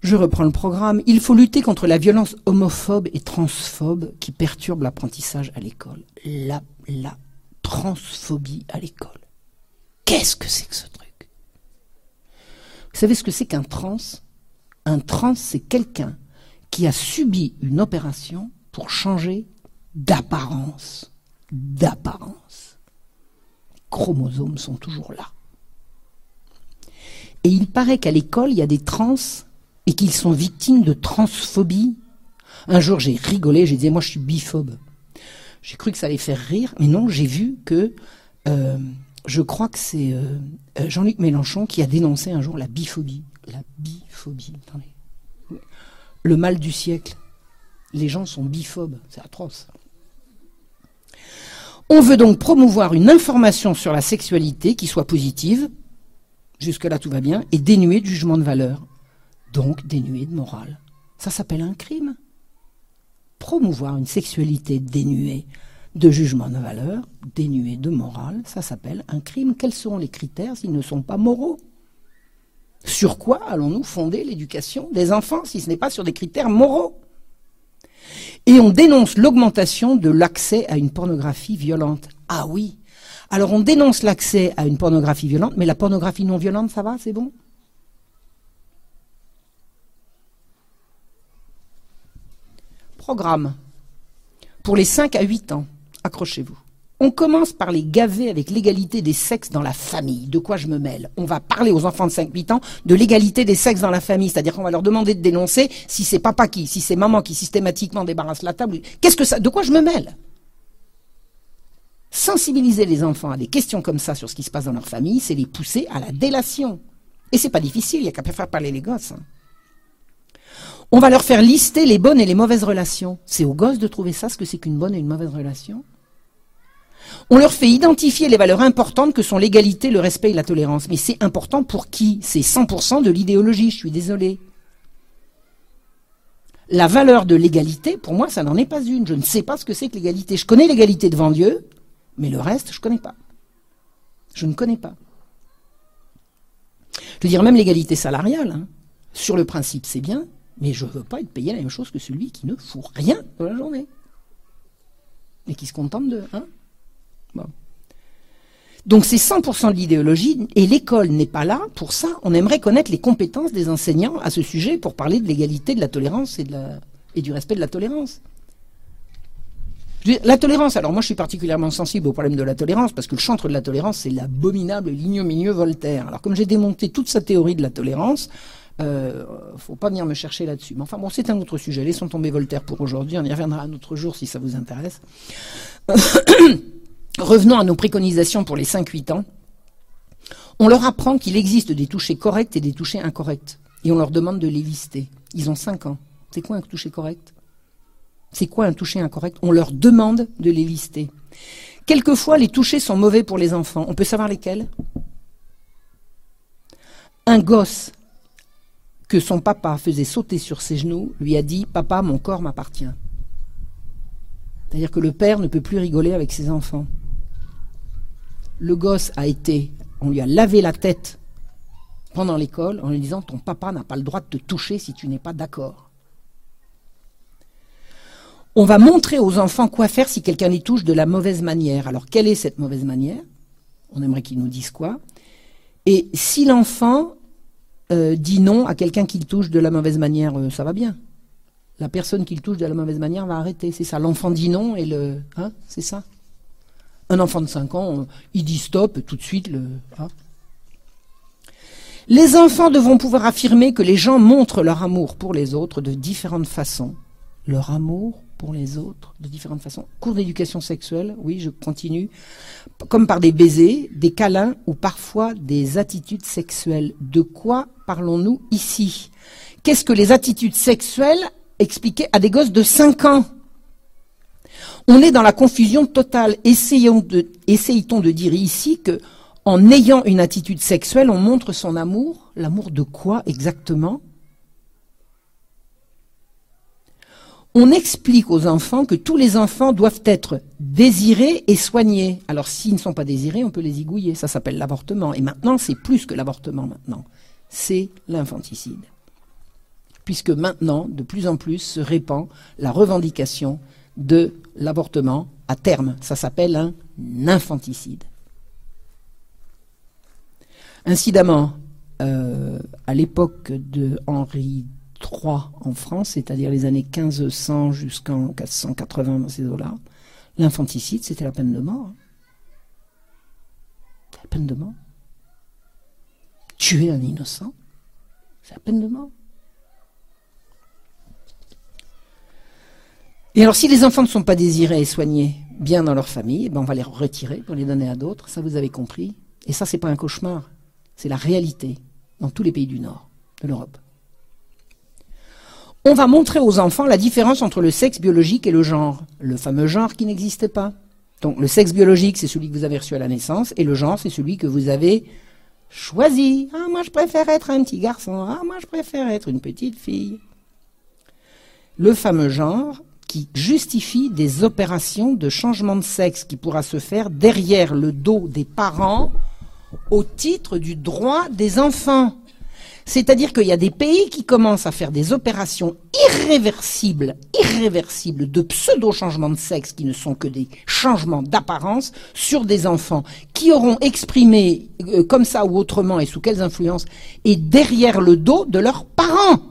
Je reprends le programme. Il faut lutter contre la violence homophobe et transphobe qui perturbe l'apprentissage à l'école. La, la transphobie à l'école. Qu'est-ce que c'est que ce truc? Vous savez ce que c'est qu'un trans? Un trans, c'est quelqu'un qui a subi une opération pour changer d'apparence. D'apparence. Les chromosomes sont toujours là. Et il paraît qu'à l'école, il y a des trans et qu'ils sont victimes de transphobie. Un jour, j'ai rigolé, j'ai dit, moi, je suis biphobe. J'ai cru que ça allait faire rire, mais non, j'ai vu que, euh, je crois que c'est euh, Jean-Luc Mélenchon qui a dénoncé un jour la biphobie. La biphobie, attendez. Le mal du siècle. Les gens sont biphobes, c'est atroce. On veut donc promouvoir une information sur la sexualité qui soit positive, jusque-là tout va bien, et dénuée de jugement de valeur, donc dénuée de morale. Ça s'appelle un crime. Promouvoir une sexualité dénuée de jugement de valeur, dénuée de morale, ça s'appelle un crime. Quels seront les critères s'ils ne sont pas moraux? Sur quoi allons-nous fonder l'éducation des enfants si ce n'est pas sur des critères moraux? Et on dénonce l'augmentation de l'accès à une pornographie violente. Ah oui. Alors on dénonce l'accès à une pornographie violente, mais la pornographie non violente, ça va, c'est bon? Programme. Pour les 5 à 8 ans, accrochez-vous. On commence par les gaver avec l'égalité des sexes dans la famille. De quoi je me mêle On va parler aux enfants de 5-8 ans de l'égalité des sexes dans la famille, c'est-à-dire qu'on va leur demander de dénoncer si c'est papa qui, si c'est maman qui systématiquement débarrasse la table. Qu'est-ce que ça De quoi je me mêle Sensibiliser les enfants à des questions comme ça sur ce qui se passe dans leur famille, c'est les pousser à la délation. Et c'est pas difficile, il n'y a qu'à faire parler les gosses. On va leur faire lister les bonnes et les mauvaises relations. C'est aux gosses de trouver ça, ce que c'est qu'une bonne et une mauvaise relation. On leur fait identifier les valeurs importantes que sont l'égalité, le respect et la tolérance. Mais c'est important pour qui? C'est 100% de l'idéologie, je suis désolé. La valeur de l'égalité, pour moi, ça n'en est pas une. Je ne sais pas ce que c'est que l'égalité. Je connais l'égalité devant Dieu, mais le reste, je ne connais pas. Je ne connais pas. Je veux dire, même l'égalité salariale, hein. sur le principe, c'est bien, mais je ne veux pas être payé la même chose que celui qui ne fout rien dans la journée. Et qui se contente de. Hein donc c'est 100% de l'idéologie et l'école n'est pas là pour ça. On aimerait connaître les compétences des enseignants à ce sujet pour parler de l'égalité, de la tolérance et, du respect de la tolérance. La tolérance, alors moi je suis particulièrement sensible au problème de la tolérance parce que le chantre de la tolérance c'est l'abominable l'ignominieux Voltaire. Alors comme j'ai démonté toute sa théorie de la tolérance, euh, faut pas venir me chercher là-dessus. Mais enfin bon, c'est un autre sujet. Laissons tomber Voltaire pour aujourd'hui. On y reviendra un autre jour si ça vous intéresse. Revenons à nos préconisations pour les 5-8 ans. On leur apprend qu'il existe des touchés corrects et des touchés incorrects. Et on leur demande de les lister. Ils ont 5 ans. C'est quoi un toucher correct? C'est quoi un toucher incorrect? On leur demande de les lister. Quelquefois, les touchés sont mauvais pour les enfants. On peut savoir lesquels? Un gosse que son papa faisait sauter sur ses genoux lui a dit Papa, mon corps m'appartient. C'est-à-dire que le père ne peut plus rigoler avec ses enfants le gosse a été, on lui a lavé la tête pendant l'école en lui disant ton papa n'a pas le droit de te toucher si tu n'es pas d'accord. On va montrer aux enfants quoi faire si quelqu'un les touche de la mauvaise manière. Alors quelle est cette mauvaise manière? On aimerait qu'ils nous disent quoi? Et si l'enfant euh, dit non à quelqu'un qui le touche de la mauvaise manière, euh, ça va bien. La personne qui le touche de la mauvaise manière va arrêter. C'est ça. L'enfant dit non et le. Hein C'est ça. Un enfant de 5 ans, il dit stop tout de suite. Le, hein. Les enfants devront pouvoir affirmer que les gens montrent leur amour pour les autres de différentes façons. Leur amour pour les autres de différentes façons. Cours d'éducation sexuelle, oui, je continue. Comme par des baisers, des câlins ou parfois des attitudes sexuelles. De quoi parlons-nous ici? Qu'est-ce que les attitudes sexuelles expliquées à des gosses de 5 ans? On est dans la confusion totale. Essayons de, essayons de dire ici que, en ayant une attitude sexuelle, on montre son amour. L'amour de quoi exactement? On explique aux enfants que tous les enfants doivent être désirés et soignés. Alors s'ils ne sont pas désirés, on peut les igouiller. Ça s'appelle l'avortement. Et maintenant, c'est plus que l'avortement maintenant. C'est l'infanticide. Puisque maintenant, de plus en plus, se répand la revendication de l'avortement à terme. Ça s'appelle un infanticide. Incidemment, euh, à l'époque de Henri III en France, c'est-à-dire les années 1500 jusqu'en 480 dans ces eaux-là, l'infanticide, c'était la peine de mort. La peine de mort. tuer un innocent, c'est la peine de mort. Et alors, si les enfants ne sont pas désirés et soignés bien dans leur famille, eh ben on va les retirer pour les donner à d'autres. Ça, vous avez compris. Et ça, c'est pas un cauchemar. C'est la réalité dans tous les pays du Nord de l'Europe. On va montrer aux enfants la différence entre le sexe biologique et le genre. Le fameux genre qui n'existe pas. Donc, le sexe biologique, c'est celui que vous avez reçu à la naissance, et le genre, c'est celui que vous avez choisi. Ah, moi, je préfère être un petit garçon. Ah, moi, je préfère être une petite fille. Le fameux genre, qui justifie des opérations de changement de sexe qui pourra se faire derrière le dos des parents au titre du droit des enfants. C'est-à-dire qu'il y a des pays qui commencent à faire des opérations irréversibles, irréversibles de pseudo-changements de sexe qui ne sont que des changements d'apparence sur des enfants qui auront exprimé euh, comme ça ou autrement et sous quelles influences et derrière le dos de leurs parents.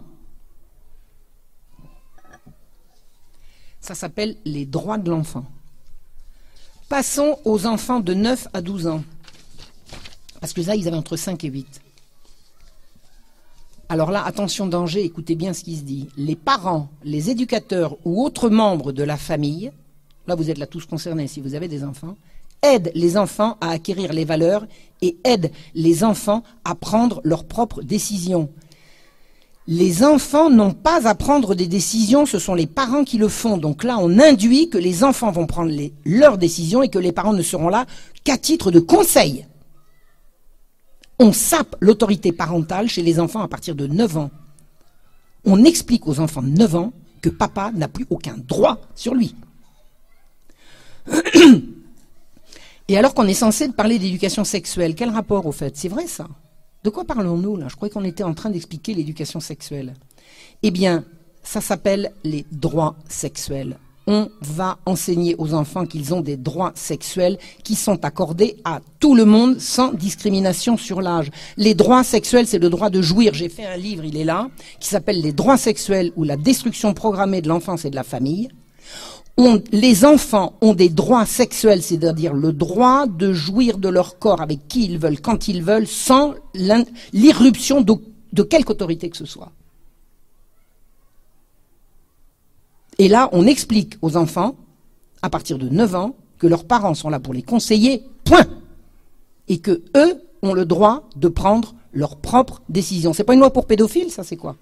Ça s'appelle les droits de l'enfant. Passons aux enfants de 9 à 12 ans. Parce que là, ils avaient entre 5 et 8. Alors là, attention danger, écoutez bien ce qui se dit. Les parents, les éducateurs ou autres membres de la famille, là vous êtes là tous concernés si vous avez des enfants, aident les enfants à acquérir les valeurs et aident les enfants à prendre leurs propres décisions. Les enfants n'ont pas à prendre des décisions, ce sont les parents qui le font. Donc là, on induit que les enfants vont prendre leurs décisions et que les parents ne seront là qu'à titre de conseil. On sape l'autorité parentale chez les enfants à partir de 9 ans. On explique aux enfants de 9 ans que papa n'a plus aucun droit sur lui. Et alors qu'on est censé parler d'éducation sexuelle, quel rapport au fait? C'est vrai ça? De quoi parlons-nous là? Je croyais qu'on était en train d'expliquer l'éducation sexuelle. Eh bien, ça s'appelle les droits sexuels. On va enseigner aux enfants qu'ils ont des droits sexuels qui sont accordés à tout le monde sans discrimination sur l'âge. Les droits sexuels, c'est le droit de jouir. J'ai fait un livre, il est là, qui s'appelle Les droits sexuels ou la destruction programmée de l'enfance et de la famille les enfants ont des droits sexuels, c'est-à-dire le droit de jouir de leur corps avec qui ils veulent, quand ils veulent, sans l'irruption de, quelque autorité que ce soit. Et là, on explique aux enfants, à partir de 9 ans, que leurs parents sont là pour les conseiller, point. Et que eux ont le droit de prendre leurs propres décisions. C'est pas une loi pour pédophiles, ça, c'est quoi?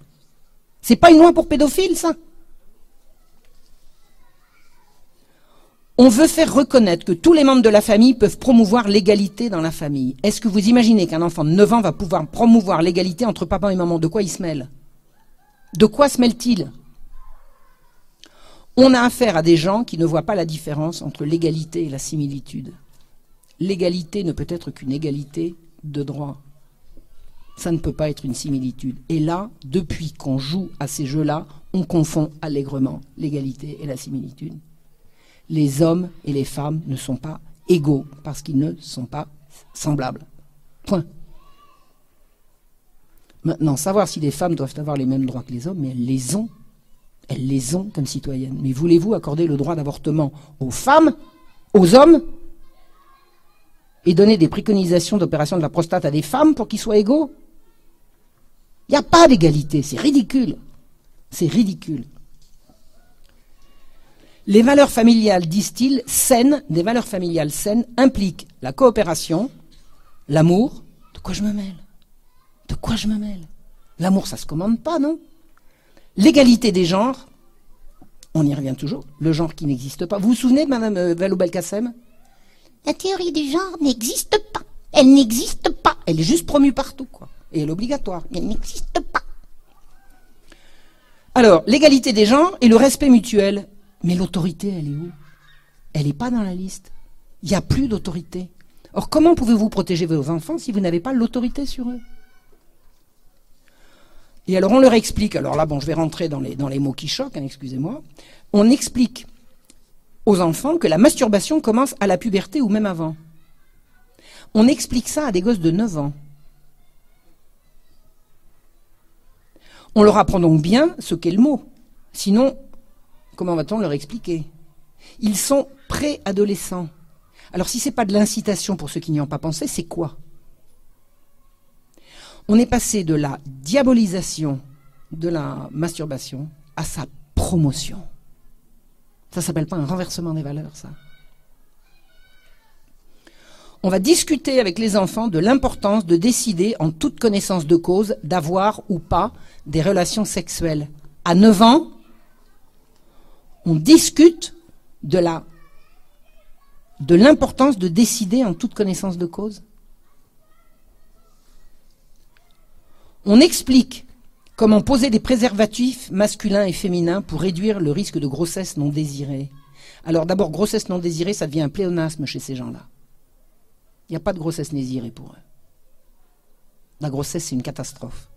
C'est pas une loi pour pédophiles, ça? On veut faire reconnaître que tous les membres de la famille peuvent promouvoir l'égalité dans la famille. Est-ce que vous imaginez qu'un enfant de 9 ans va pouvoir promouvoir l'égalité entre papa et maman? De quoi il se mêle? De quoi se mêle-t-il? On a affaire à des gens qui ne voient pas la différence entre l'égalité et la similitude. L'égalité ne peut être qu'une égalité de droit. Ça ne peut pas être une similitude. Et là, depuis qu'on joue à ces jeux-là, on confond allègrement l'égalité et la similitude les hommes et les femmes ne sont pas égaux parce qu'ils ne sont pas semblables. Point. Maintenant, savoir si les femmes doivent avoir les mêmes droits que les hommes, mais elles les ont. Elles les ont comme citoyennes. Mais voulez-vous accorder le droit d'avortement aux femmes, aux hommes, et donner des préconisations d'opération de la prostate à des femmes pour qu'ils soient égaux? Il n'y a pas d'égalité, c'est ridicule. C'est ridicule. Les valeurs familiales, disent-ils, saines, des valeurs familiales saines, impliquent la coopération, l'amour. De quoi je me mêle? De quoi je me mêle? L'amour, ça se commande pas, non? L'égalité des genres, on y revient toujours, le genre qui n'existe pas. Vous vous souvenez de Mme euh, Valou Belkacem La théorie du genre n'existe pas. Elle n'existe pas. Elle est juste promue partout, quoi. Et elle est obligatoire. Mais elle n'existe pas. Alors, l'égalité des genres et le respect mutuel. Mais l'autorité, elle est où? Elle n'est pas dans la liste. Il n'y a plus d'autorité. Or, comment pouvez-vous protéger vos enfants si vous n'avez pas l'autorité sur eux? Et alors, on leur explique, alors là, bon, je vais rentrer dans les, mots qui choquent, hein, excusez-moi. On explique aux enfants que la masturbation commence à la puberté ou même avant. On explique ça à des gosses de 9 ans. On leur apprend donc bien ce qu'est le mot. Sinon, Comment va-t-on leur expliquer? Ils sont préadolescents. Alors si ce n'est pas de l'incitation pour ceux qui n'y ont pas pensé, c'est quoi? On est passé de la diabolisation de la masturbation à sa promotion. Ça s'appelle pas un renversement des valeurs, ça. On va discuter avec les enfants de l'importance de décider en toute connaissance de cause d'avoir ou pas des relations sexuelles. À 9 ans, on discute de la de l'importance de décider en toute connaissance de cause. On explique comment poser des préservatifs masculins et féminins pour réduire le risque de grossesse non désirée. Alors d'abord, grossesse non désirée, ça devient un pléonasme chez ces gens-là. Il n'y a pas de grossesse désirée pour eux. La grossesse, c'est une catastrophe.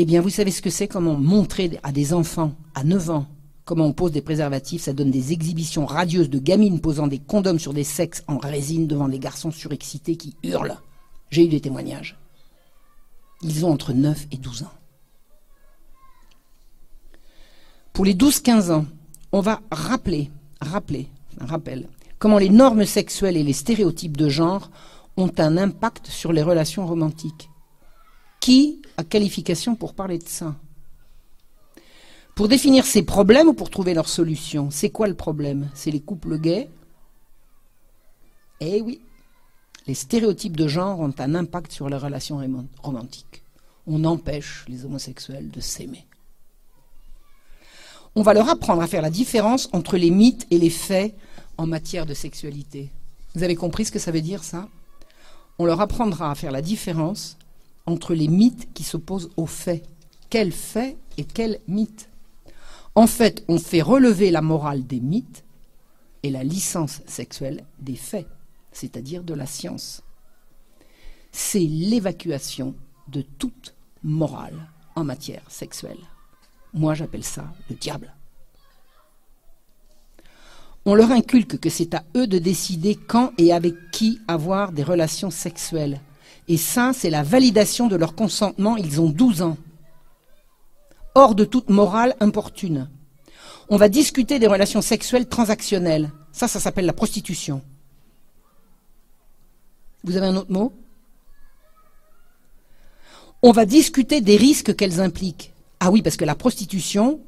Eh bien, vous savez ce que c'est Comment montrer à des enfants à 9 ans comment on pose des préservatifs Ça donne des exhibitions radieuses de gamines posant des condoms sur des sexes en résine devant des garçons surexcités qui hurlent. J'ai eu des témoignages. Ils ont entre 9 et 12 ans. Pour les 12-15 ans, on va rappeler, rappeler, rappel, comment les normes sexuelles et les stéréotypes de genre ont un impact sur les relations romantiques. Qui a qualification pour parler de ça? Pour définir ces problèmes ou pour trouver leurs solutions C'est quoi le problème? C'est les couples gays? Eh oui, les stéréotypes de genre ont un impact sur les relations romantiques. On empêche les homosexuels de s'aimer. On va leur apprendre à faire la différence entre les mythes et les faits en matière de sexualité. Vous avez compris ce que ça veut dire ça? On leur apprendra à faire la différence entre les mythes qui s'opposent aux faits. Quels faits et quels mythes? En fait, on fait relever la morale des mythes et la licence sexuelle des faits, c'est-à-dire de la science. C'est l'évacuation de toute morale en matière sexuelle. Moi, j'appelle ça le diable. On leur inculque que c'est à eux de décider quand et avec qui avoir des relations sexuelles. Et ça, c'est la validation de leur consentement. Ils ont 12 ans. Hors de toute morale importune. On va discuter des relations sexuelles transactionnelles. Ça, ça s'appelle la prostitution. Vous avez un autre mot? On va discuter des risques qu'elles impliquent. Ah oui, parce que la prostitution,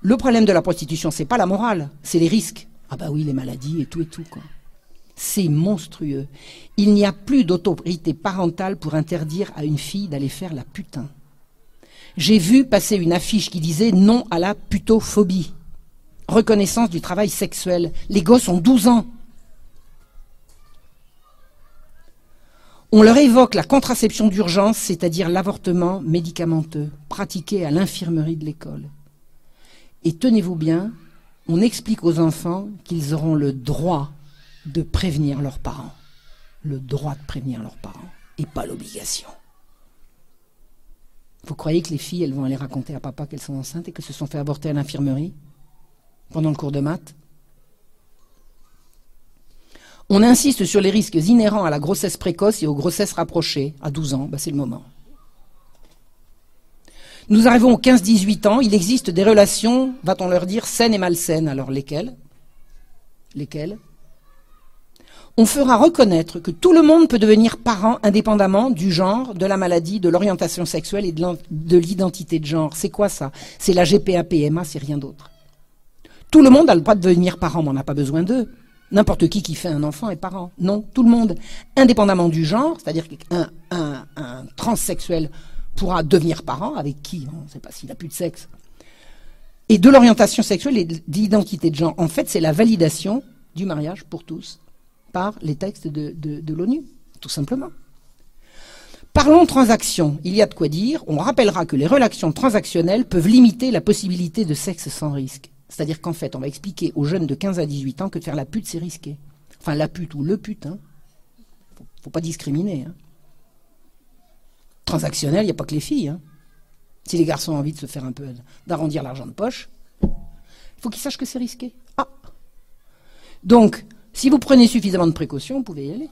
le problème de la prostitution, c'est pas la morale, c'est les risques. Ah bah oui, les maladies et tout et tout, quoi. C'est monstrueux. Il n'y a plus d'autorité parentale pour interdire à une fille d'aller faire la putain. J'ai vu passer une affiche qui disait non à la putophobie. Reconnaissance du travail sexuel. Les gosses ont 12 ans. On leur évoque la contraception d'urgence, c'est-à-dire l'avortement médicamenteux, pratiqué à l'infirmerie de l'école. Et tenez-vous bien, on explique aux enfants qu'ils auront le droit de prévenir leurs parents. Le droit de prévenir leurs parents et pas l'obligation. Vous croyez que les filles, elles vont aller raconter à papa qu'elles sont enceintes et qu'elles se sont fait avorter à l'infirmerie pendant le cours de maths? On insiste sur les risques inhérents à la grossesse précoce et aux grossesses rapprochées. À 12 ans, bah c'est le moment. Nous arrivons aux 15-18 ans, il existe des relations, va-t-on leur dire, saines et malsaines. Alors lesquelles? Lesquelles? On fera reconnaître que tout le monde peut devenir parent indépendamment du genre, de la maladie, de l'orientation sexuelle et de l'identité de genre. C'est quoi ça? C'est la GPA-PMA, c'est rien d'autre. Tout le monde a le droit de devenir parent, mais on n'a pas besoin d'eux. N'importe qui qui fait un enfant est parent. Non, tout le monde, indépendamment du genre, c'est-à-dire qu'un un, un transsexuel pourra devenir parent, avec qui On ne sait pas s'il n'a plus de sexe. Et de l'orientation sexuelle et de l'identité de genre. En fait, c'est la validation du mariage pour tous par les textes de, l'ONU, tout simplement. Parlons transaction. Il y a de quoi dire. On rappellera que les relations transactionnelles peuvent limiter la possibilité de sexe sans risque. C'est-à-dire qu'en fait, on va expliquer aux jeunes de 15 à 18 ans que de faire la pute, c'est risqué. Enfin, la pute ou le pute. Hein. Faut, faut pas discriminer. Hein transactionnel, il n'y a pas que les filles. Hein. Si les garçons ont envie de se faire un peu, d'arrondir l'argent de poche, il faut qu'ils sachent que c'est risqué. Ah Donc, si vous prenez suffisamment de précautions, vous pouvez y aller.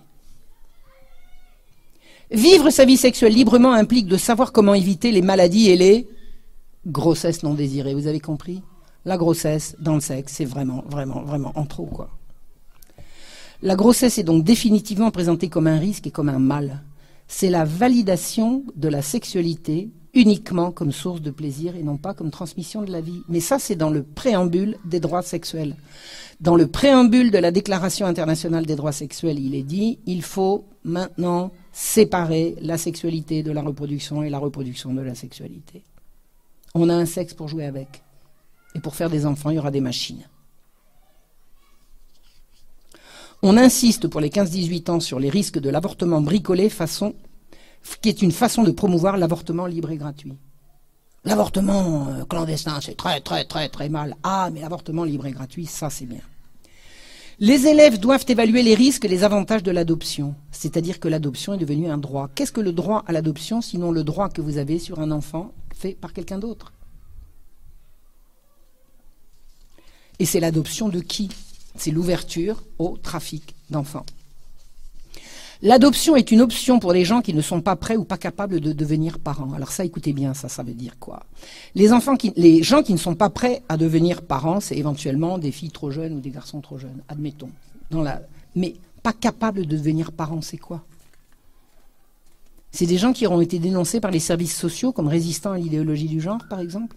Vivre sa vie sexuelle librement implique de savoir comment éviter les maladies et les grossesses non désirées. Vous avez compris? La grossesse dans le sexe, c'est vraiment, vraiment, vraiment en trop, quoi. La grossesse est donc définitivement présentée comme un risque et comme un mal. c'est la validation de la sexualité uniquement comme source de plaisir et non pas comme transmission de la vie. Mais ça, c'est dans le préambule des droits sexuels. Dans le préambule de la Déclaration internationale des droits sexuels, il est dit, il faut maintenant séparer la sexualité de la reproduction et la reproduction de la sexualité. On a un sexe pour jouer avec. Et pour faire des enfants, il y aura des machines. On insiste pour les 15-18 ans sur les risques de l'avortement bricolé façon qui est une façon de promouvoir l'avortement libre et gratuit. L'avortement euh, clandestin, c'est très très très très mal. Ah, mais l'avortement libre et gratuit, ça c'est bien. Les élèves doivent évaluer les risques et les avantages de l'adoption, c'est-à-dire que l'adoption est devenue un droit. Qu'est-ce que le droit à l'adoption sinon le droit que vous avez sur un enfant fait par quelqu'un d'autre? Et c'est l'adoption de qui? C'est l'ouverture au trafic d'enfants. L'adoption est une option pour les gens qui ne sont pas prêts ou pas capables de devenir parents. Alors ça, écoutez bien, ça, ça veut dire quoi? Les enfants, qui, les gens qui ne sont pas prêts à devenir parents, c'est éventuellement des filles trop jeunes ou des garçons trop jeunes, admettons. Mais pas capables de devenir parents, c'est quoi? C'est des gens qui auront été dénoncés par les services sociaux comme résistants à l'idéologie du genre, par exemple?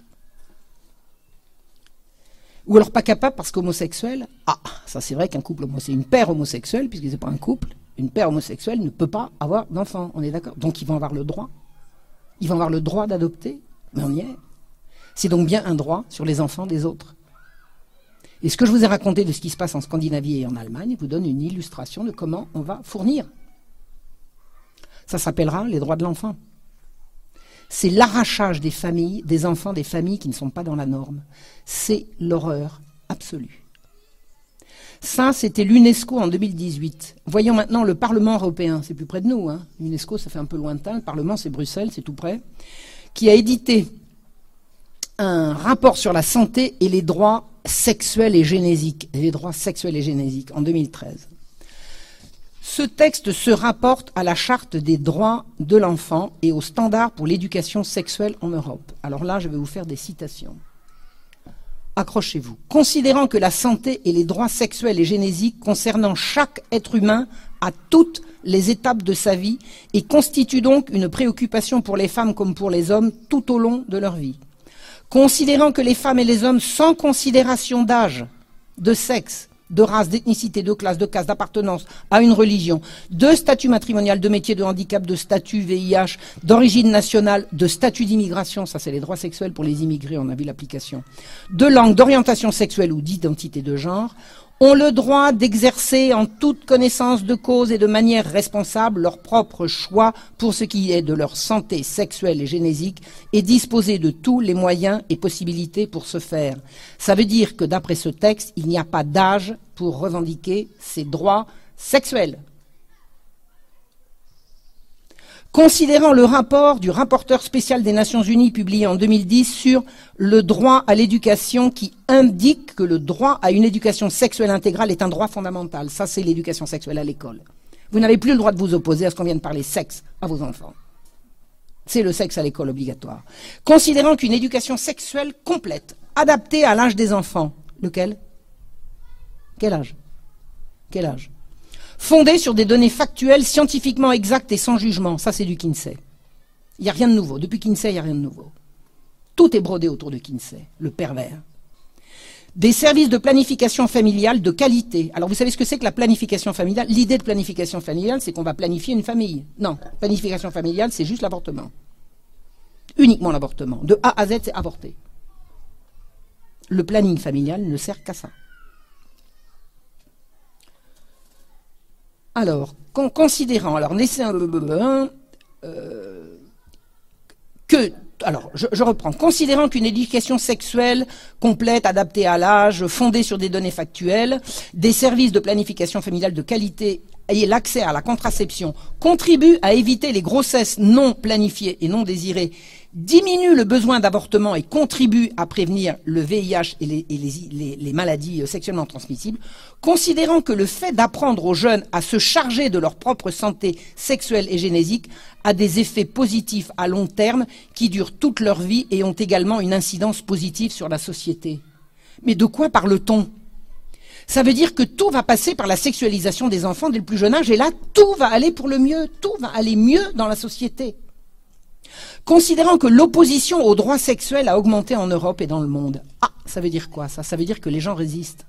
Ou alors pas capables parce qu'homosexuels, ah, ça c'est vrai qu'un couple c'est une paire homosexuelle, puisque c'est pas un couple, une paire homosexuelle ne peut pas avoir d'enfant, on est d'accord? Donc ils vont avoir le droit. Ils vont avoir le droit d'adopter, mais on y est. C'est donc bien un droit sur les enfants des autres. Et ce que je vous ai raconté de ce qui se passe en Scandinavie et en Allemagne vous donne une illustration de comment on va fournir. Ça s'appellera les droits de l'enfant. C'est l'arrachage des familles, des enfants des familles qui ne sont pas dans la norme. C'est l'horreur absolue. Ça, c'était l'UNESCO en 2018. Voyons maintenant le Parlement européen, c'est plus près de nous. Hein. L'UNESCO, ça fait un peu lointain. Le Parlement, c'est Bruxelles, c'est tout près. Qui a édité un rapport sur la santé et les droits sexuels et génésiques. Les droits sexuels et génésiques en 2013. Ce texte se rapporte à la charte des droits de l'enfant et aux standards pour l'éducation sexuelle en Europe. Alors là, je vais vous faire des citations accrochez-vous. Considérant que la santé et les droits sexuels et génésiques concernant chaque être humain à toutes les étapes de sa vie et constituent donc une préoccupation pour les femmes comme pour les hommes tout au long de leur vie. Considérant que les femmes et les hommes sans considération d'âge, de sexe, de race, d'ethnicité, de classe, de caste, d'appartenance à une religion, de statut matrimonial, de métier, de handicap, de statut VIH, d'origine nationale, de statut d'immigration, ça c'est les droits sexuels pour les immigrés, on a vu l'application, de langue, d'orientation sexuelle ou d'identité de genre, ont le droit d'exercer en toute connaissance de cause et de manière responsable leur propre choix pour ce qui est de leur santé sexuelle et génésique et disposer de tous les moyens et possibilités pour ce faire. Ça veut dire que d'après ce texte, il n'y a pas d'âge pour revendiquer ces droits sexuels. Considérant le rapport du rapporteur spécial des Nations Unies publié en 2010 sur le droit à l'éducation qui indique que le droit à une éducation sexuelle intégrale est un droit fondamental. Ça, c'est l'éducation sexuelle à l'école. Vous n'avez plus le droit de vous opposer à ce qu'on vient de parler sexe à vos enfants. C'est le sexe à l'école obligatoire. Considérant qu'une éducation sexuelle complète, adaptée à l'âge des enfants, lequel? Quel âge? Quel âge? Fondée sur des données factuelles, scientifiquement exactes et sans jugement. Ça, c'est du Kinsey. Il n'y a rien de nouveau. Depuis Kinsey, il n'y a rien de nouveau. Tout est brodé autour de Kinsey, le pervers. Des services de planification familiale de qualité. Alors, vous savez ce que c'est que la planification familiale? L'idée de planification familiale, c'est qu'on va planifier une famille. Non, planification familiale, c'est juste l'avortement. Uniquement l'avortement. De A à Z, c'est avorter. Le planning familial ne sert qu'à ça. Alors, considérant, alors, euh, que, je reprends, considérant qu'une éducation sexuelle complète, adaptée à l'âge, fondée sur des données factuelles, des services de planification familiale de qualité et l'accès à la contraception contribuent à éviter les grossesses non planifiées et non désirées diminue le besoin d'avortement et contribue à prévenir le VIH et, les, maladies euh, sexuellement transmissibles, considérant que le fait d'apprendre aux jeunes à se charger de leur propre santé sexuelle et génésique a des effets positifs à long terme qui durent toute leur vie et ont également une incidence positive sur la société. Mais de quoi parle-t-on? Ça veut dire que tout va passer par la sexualisation des enfants dès le plus jeune âge, et là, tout va aller pour le mieux, tout va aller mieux dans la société. Considérant que l'opposition aux droits sexuels a augmenté en Europe et dans le monde. Ah, ça veut dire quoi ça? Ça veut dire que les gens résistent.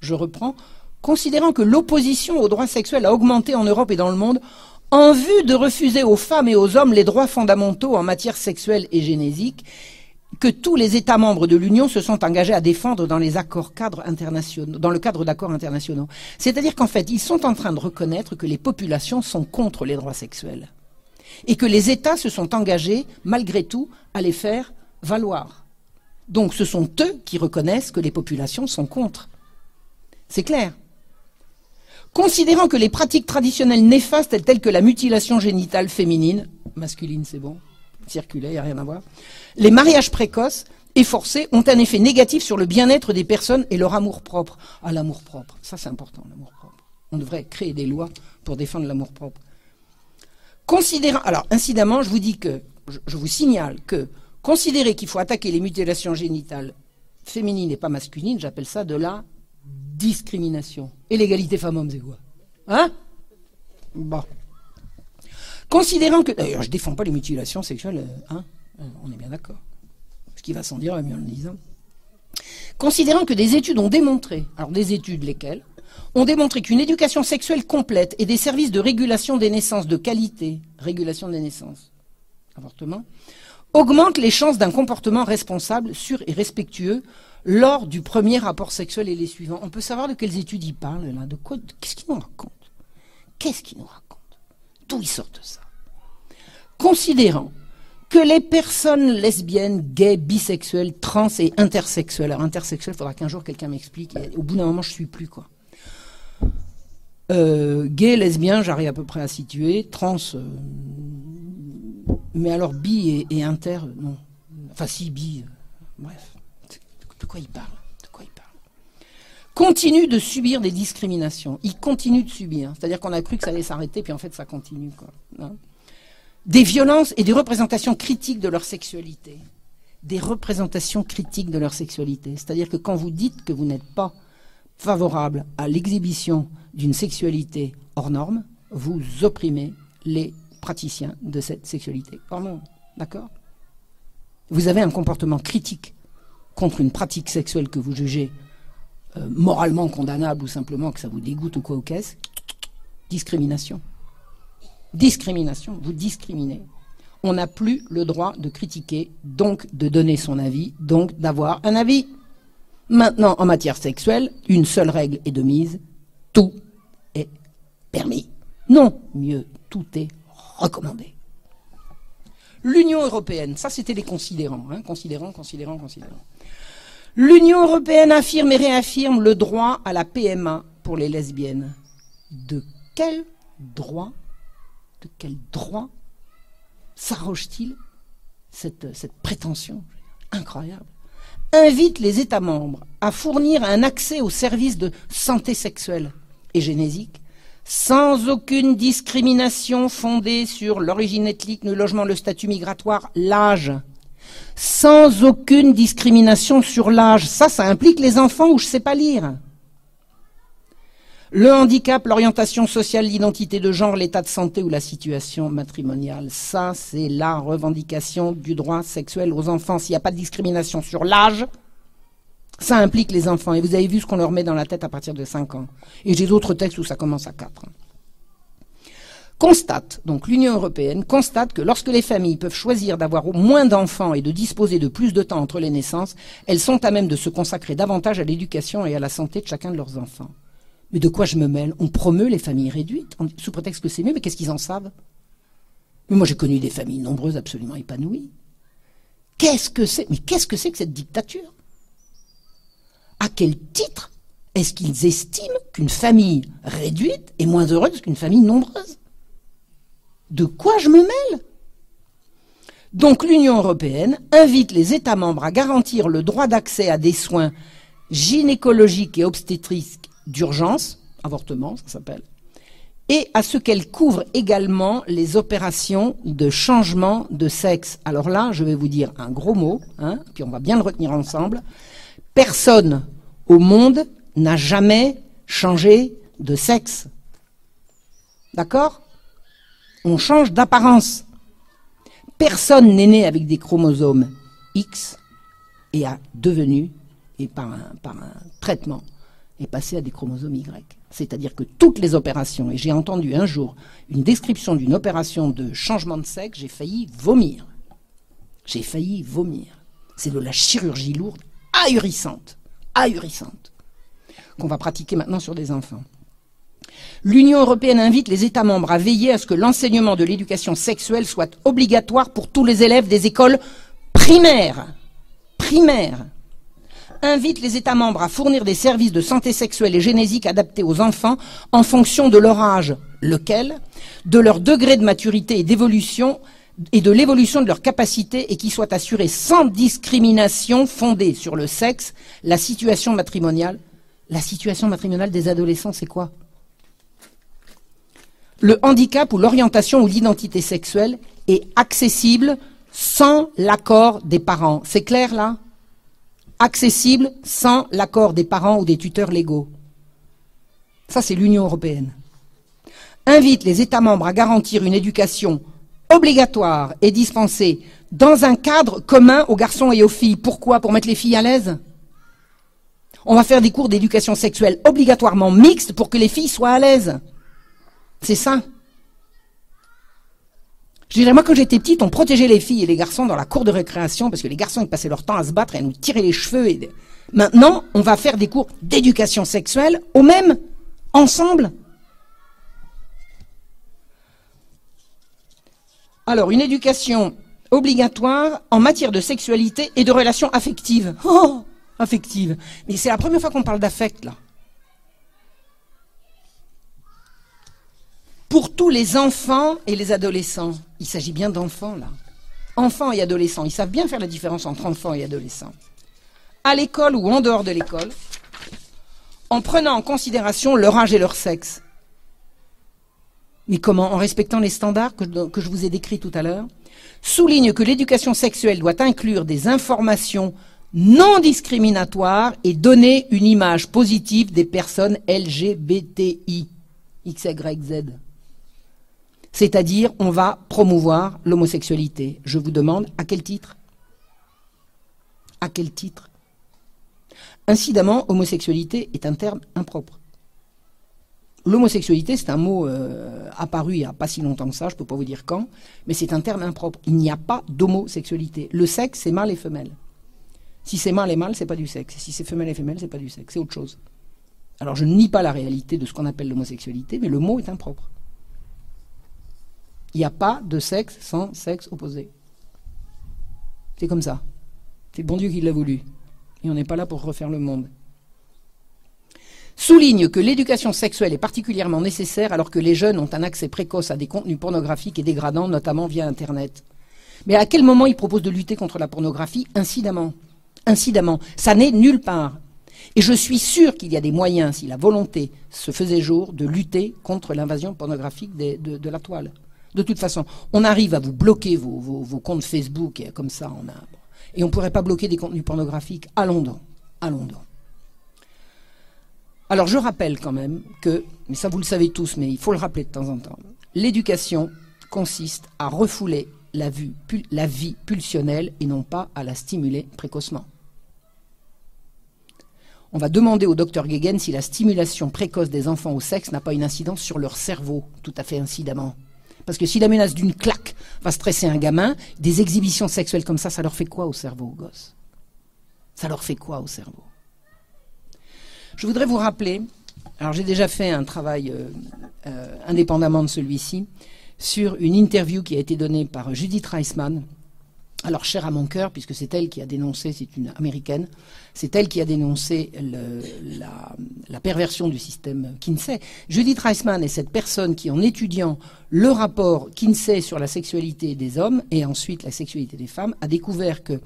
Je reprends. Considérant que l'opposition aux droits sexuels a augmenté en Europe et dans le monde, en vue de refuser aux femmes et aux hommes les droits fondamentaux en matière sexuelle et génésique, que tous les États membres de l'Union se sont engagés à défendre dans les accords cadres internationaux, dans le cadre d'accords internationaux. C'est-à-dire qu'en fait, ils sont en train de reconnaître que les populations sont contre les droits sexuels et que les États se sont engagés, malgré tout, à les faire valoir. Donc ce sont eux qui reconnaissent que les populations sont contre. C'est clair. Considérant que les pratiques traditionnelles néfastes telles que la mutilation génitale féminine, masculine c'est bon, circulaire, il n'y a rien à voir, les mariages précoces et forcés ont un effet négatif sur le bien-être des personnes et leur amour-propre. Ah, l'amour-propre, ça c'est important, l'amour-propre. On devrait créer des lois pour défendre l'amour-propre. Considérant, alors incidemment, je vous dis que, je, vous signale que considérer qu'il faut attaquer les mutilations génitales féminines et pas masculines, j'appelle ça de la discrimination. Et l'égalité femmes-hommes, c'est quoi? Hein? Bon. Considérant que, d'ailleurs, je ne défends pas les mutilations sexuelles, euh, hein euh, on est bien d'accord. Ce qui va sans dire, mieux en le disant. Considérant que des études ont démontré, alors des études lesquelles ont démontré qu'une éducation sexuelle complète et des services de régulation des naissances de qualité, régulation des naissances, avortement, augmentent les chances d'un comportement responsable, sûr et respectueux lors du premier rapport sexuel et les suivants. On peut savoir de quelles études ils parlent là, de quoi, qu'est-ce qu'ils nous racontent? Qu'est-ce qu'ils nous racontent? D'où ils sortent ça? Considérant que les personnes lesbiennes, gays, bisexuelles, trans et intersexuelles. Alors intersexuelles, il faudra qu'un jour quelqu'un m'explique. Au bout d'un moment, je suis plus quoi. Euh, gay, lesbien, j'arrive à peu près à situer. Trans, euh, mais alors bi et, inter, non. Enfin si, bi, euh, bref. De quoi il parle? De Continue de subir des discriminations. Il continue de subir. C'est-à-dire qu'on a cru que ça allait s'arrêter, puis en fait ça continue. Quoi. Hein. des violences et des représentations critiques de leur sexualité. Des représentations critiques de leur sexualité. C'est-à-dire que quand vous dites que vous n'êtes pas favorable à l'exhibition d'une sexualité hors norme, vous opprimez les praticiens de cette sexualité hors norme. D'accord? Vous avez un comportement critique contre une pratique sexuelle que vous jugez euh, moralement condamnable ou simplement que ça vous dégoûte ou quoi au caisse. Discrimination. Discrimination. Vous discriminez. On n'a plus le droit de critiquer, donc de donner son avis, donc d'avoir un avis. Maintenant, en matière sexuelle, une seule règle est de mise, tout permis. Non, mieux, tout est recommandé. L'Union européenne, ça c'était les considérants, hein, considérants, considérants, considérants. L'Union européenne affirme et réaffirme le droit à la PMA pour les lesbiennes. De quel droit, de quel droit s'arroge-t-il cette, cette prétention incroyable? Invite les États membres à fournir un accès aux services de santé sexuelle et génésique sans aucune discrimination fondée sur l'origine ethnique, le logement, le statut migratoire, l'âge. Sans aucune discrimination sur l'âge. Ça, ça implique les enfants où je ne sais pas lire. Le handicap, l'orientation sociale, l'identité de genre, l'état de santé ou la situation matrimoniale. Ça, c'est la revendication du droit sexuel aux enfants. S'il n'y a pas de discrimination sur l'âge, ça implique les enfants. Et vous avez vu ce qu'on leur met dans la tête à partir de 5 ans. Et j'ai d'autres textes où ça commence à 4 constate, donc l'Union européenne constate que lorsque les familles peuvent choisir d'avoir moins d'enfants et de disposer de plus de temps entre les naissances, elles sont à même de se consacrer davantage à l'éducation et à la santé de chacun de leurs enfants. Mais de quoi je me mêle? On promeut les familles réduites, sous prétexte que c'est mieux, mais qu'est-ce qu'ils en savent? Mais moi j'ai connu des familles nombreuses absolument épanouies. Qu'est-ce que c'est? Mais qu'est-ce que c'est que cette dictature? À quel titre est-ce qu'ils estiment qu'une famille réduite est moins heureuse qu'une famille nombreuse? De quoi je me mêle? Donc l'Union européenne invite les États membres à garantir le droit d'accès à des soins gynécologiques et obstétriques d'urgence, avortement, ça s'appelle, et à ce qu'elle couvre également les opérations de changement de sexe. Alors là, je vais vous dire un gros mot, hein, puis on va bien le retenir ensemble. Personne au monde n'a jamais changé de sexe. D'accord? On change d'apparence. Personne n'est né avec des chromosomes X et a devenu, et par un, par un traitement, est passé à des chromosomes Y. C'est-à-dire que toutes les opérations, et j'ai entendu un jour une description d'une opération de changement de sexe, j'ai failli vomir. J'ai failli vomir. C'est de la chirurgie lourde, ahurissante, ahurissante, qu'on va pratiquer maintenant sur des enfants. L'Union européenne invite les États membres à veiller à ce que l'enseignement de l'éducation sexuelle soit obligatoire pour tous les élèves des écoles primaires. Primaires invite les États membres à fournir des services de santé sexuelle et génésique adaptés aux enfants en fonction de leur âge, lequel, de leur degré de maturité et d'évolution et de l'évolution de leurs capacités et qui soit assuré sans discrimination fondée sur le sexe, la situation matrimoniale. La situation matrimoniale des adolescents, c'est quoi? Le handicap ou l'orientation ou l'identité sexuelle est accessible sans l'accord des parents. C'est clair là? Accessible sans l'accord des parents ou des tuteurs légaux. Ça, c'est l'Union européenne. Invite les États membres à garantir une éducation obligatoire et dispensée dans un cadre commun aux garçons et aux filles. Pourquoi? Pour mettre les filles à l'aise? On va faire des cours d'éducation sexuelle obligatoirement mixtes pour que les filles soient à l'aise. C'est ça. Je dirais, moi, quand j'étais petite, on protégeait les filles et les garçons dans la cour de récréation parce que les garçons, ils passaient leur temps à se battre et à nous tirer les cheveux. Maintenant, on va faire des cours d'éducation sexuelle au même, ensemble. Alors, une éducation obligatoire en matière de sexualité et de relations affectives. Oh, affectives. Mais c'est la première fois qu'on parle d'affect, là. pour tous les enfants et les adolescents. Il s'agit bien d'enfants, là. Enfants et adolescents, ils savent bien faire la différence entre enfants et adolescents. À l'école ou en dehors de l'école, en prenant en considération leur âge et leur sexe. Mais comment En respectant les standards que, je vous ai décrits tout à l'heure. Souligne que l'éducation sexuelle doit inclure des informations non discriminatoires et donner une image positive des personnes LGBTI. X, Y, Z. C'est-à-dire, on va promouvoir l'homosexualité. Je vous demande, à quel titre? À quel titre? Incidemment, homosexualité est un terme impropre. L'homosexualité, c'est un mot euh, apparu il n'y a pas si longtemps que ça, je ne peux pas vous dire quand, mais c'est un terme impropre. Il n'y a pas d'homosexualité. Le sexe, c'est mâle et femelle. Si c'est mâle et mâle, c'est pas du sexe. Si c'est femelle et femelle, c'est pas du sexe, c'est autre chose. Alors je ne nie pas la réalité de ce qu'on appelle l'homosexualité, mais le mot est impropre. Il n'y a pas de sexe sans sexe opposé. C'est comme ça. C'est bon Dieu qui l'a voulu. Et on n'est pas là pour refaire le monde. Souligne que l'éducation sexuelle est particulièrement nécessaire alors que les jeunes ont un accès précoce à des contenus pornographiques et dégradants, notamment via Internet. Mais à quel moment il propose de lutter contre la pornographie Incidemment? Incidemment. Ça n'est nulle part. Et je suis sûr qu'il y a des moyens, si la volonté se faisait jour, de lutter contre l'invasion pornographique de la toile. De toute façon, on arrive à vous bloquer vos, comptes Facebook, comme ça, on a. Et on ne pourrait pas bloquer des contenus pornographiques. Allons donc. Allons. Alors je rappelle quand même que, mais ça vous le savez tous, mais il faut le rappeler de temps en temps, l'éducation consiste à refouler la, vie pulsionnelle et non pas à la stimuler précocement. On va demander au docteur Guéguen si la stimulation précoce des enfants au sexe n'a pas une incidence sur leur cerveau, tout à fait incidemment. Parce que si la menace d'une claque va stresser un gamin, des exhibitions sexuelles comme ça, ça leur fait quoi au cerveau, aux gosses Ça leur fait quoi au cerveau? Je voudrais vous rappeler, alors j'ai déjà fait un travail euh, euh, indépendamment de celui-ci, sur une interview qui a été donnée par Judith Reisman, alors chère à mon cœur, puisque c'est elle qui a dénoncé, c'est une américaine, c'est elle qui a dénoncé la, perversion du système Kinsey. Judith Reisman est cette personne qui, en étudiant le rapport Kinsey sur la sexualité des hommes et ensuite la sexualité des femmes, a découvert que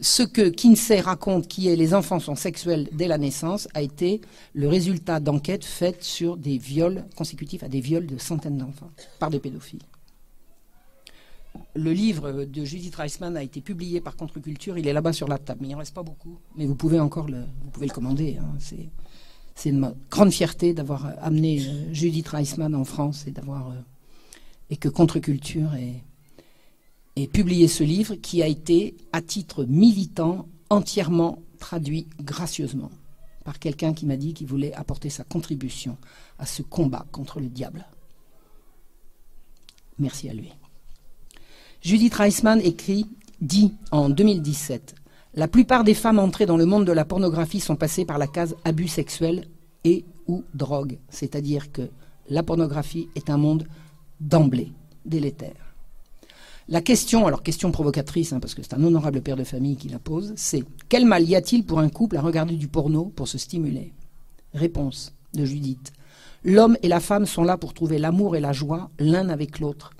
ce que Kinsey raconte, qui est les enfants sont sexuels dès la naissance, a été le résultat d'enquêtes faites sur des viols consécutifs à des viols de centaines d'enfants par des pédophiles. Le livre de Judith Reisman a été publié par Contre-Culture. Il est là-bas sur la table, mais il n'en reste pas beaucoup. Mais vous pouvez encore le, vous pouvez le commander. Hein. C'est, c'est une grande fierté d'avoir amené euh, Judith Reisman en France et d'avoir euh, et que Contre-Culture ait publié ce livre qui a été, à titre militant, entièrement traduit gracieusement par quelqu'un qui m'a dit qu'il voulait apporter sa contribution à ce combat contre le diable. Merci à lui. Judith Reisman écrit, dit en 2017 La plupart des femmes entrées dans le monde de la pornographie sont passées par la case abus sexuel et ou drogue. C'est-à-dire que la pornographie est un monde d'emblée délétère. La question, alors question provocatrice, hein, parce que c'est un honorable père de famille qui la pose, c'est quel mal y a-t-il pour un couple à regarder du porno pour se stimuler? Réponse de Judith. L'homme et la femme sont là pour trouver l'amour et la joie l'un avec l'autre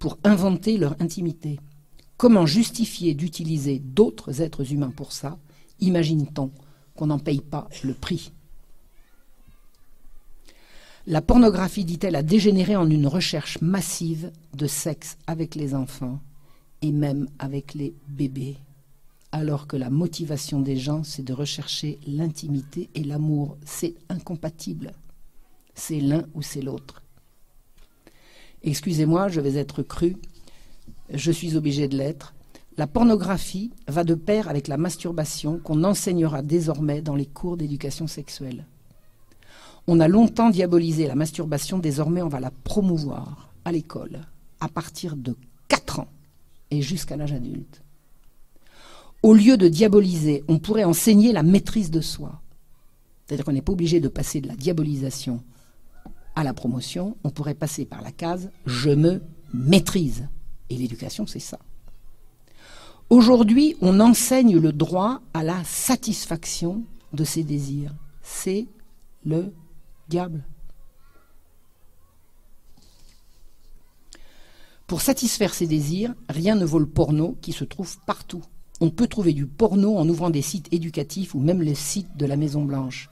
pour inventer leur intimité. Comment justifier d'utiliser d'autres êtres humains pour ça Imagine-t-on qu'on n'en paye pas le prix La pornographie, dit-elle, a dégénéré en une recherche massive de sexe avec les enfants et même avec les bébés, alors que la motivation des gens, c'est de rechercher l'intimité et l'amour. C'est incompatible. C'est l'un ou c'est l'autre. Excusez-moi, je vais être cru, je suis obligé de l'être. La pornographie va de pair avec la masturbation qu'on enseignera désormais dans les cours d'éducation sexuelle. On a longtemps diabolisé la masturbation, désormais on va la promouvoir à l'école à partir de 4 ans et jusqu'à l'âge adulte. Au lieu de diaboliser, on pourrait enseigner la maîtrise de soi. C'est-à-dire qu'on n'est pas obligé de passer de la diabolisation à la promotion, on pourrait passer par la case je me maîtrise. Et l'éducation, c'est ça. Aujourd'hui, on enseigne le droit à la satisfaction de ses désirs. C'est le diable. Pour satisfaire ses désirs, rien ne vaut le porno qui se trouve partout. On peut trouver du porno en ouvrant des sites éducatifs ou même les sites de la Maison Blanche.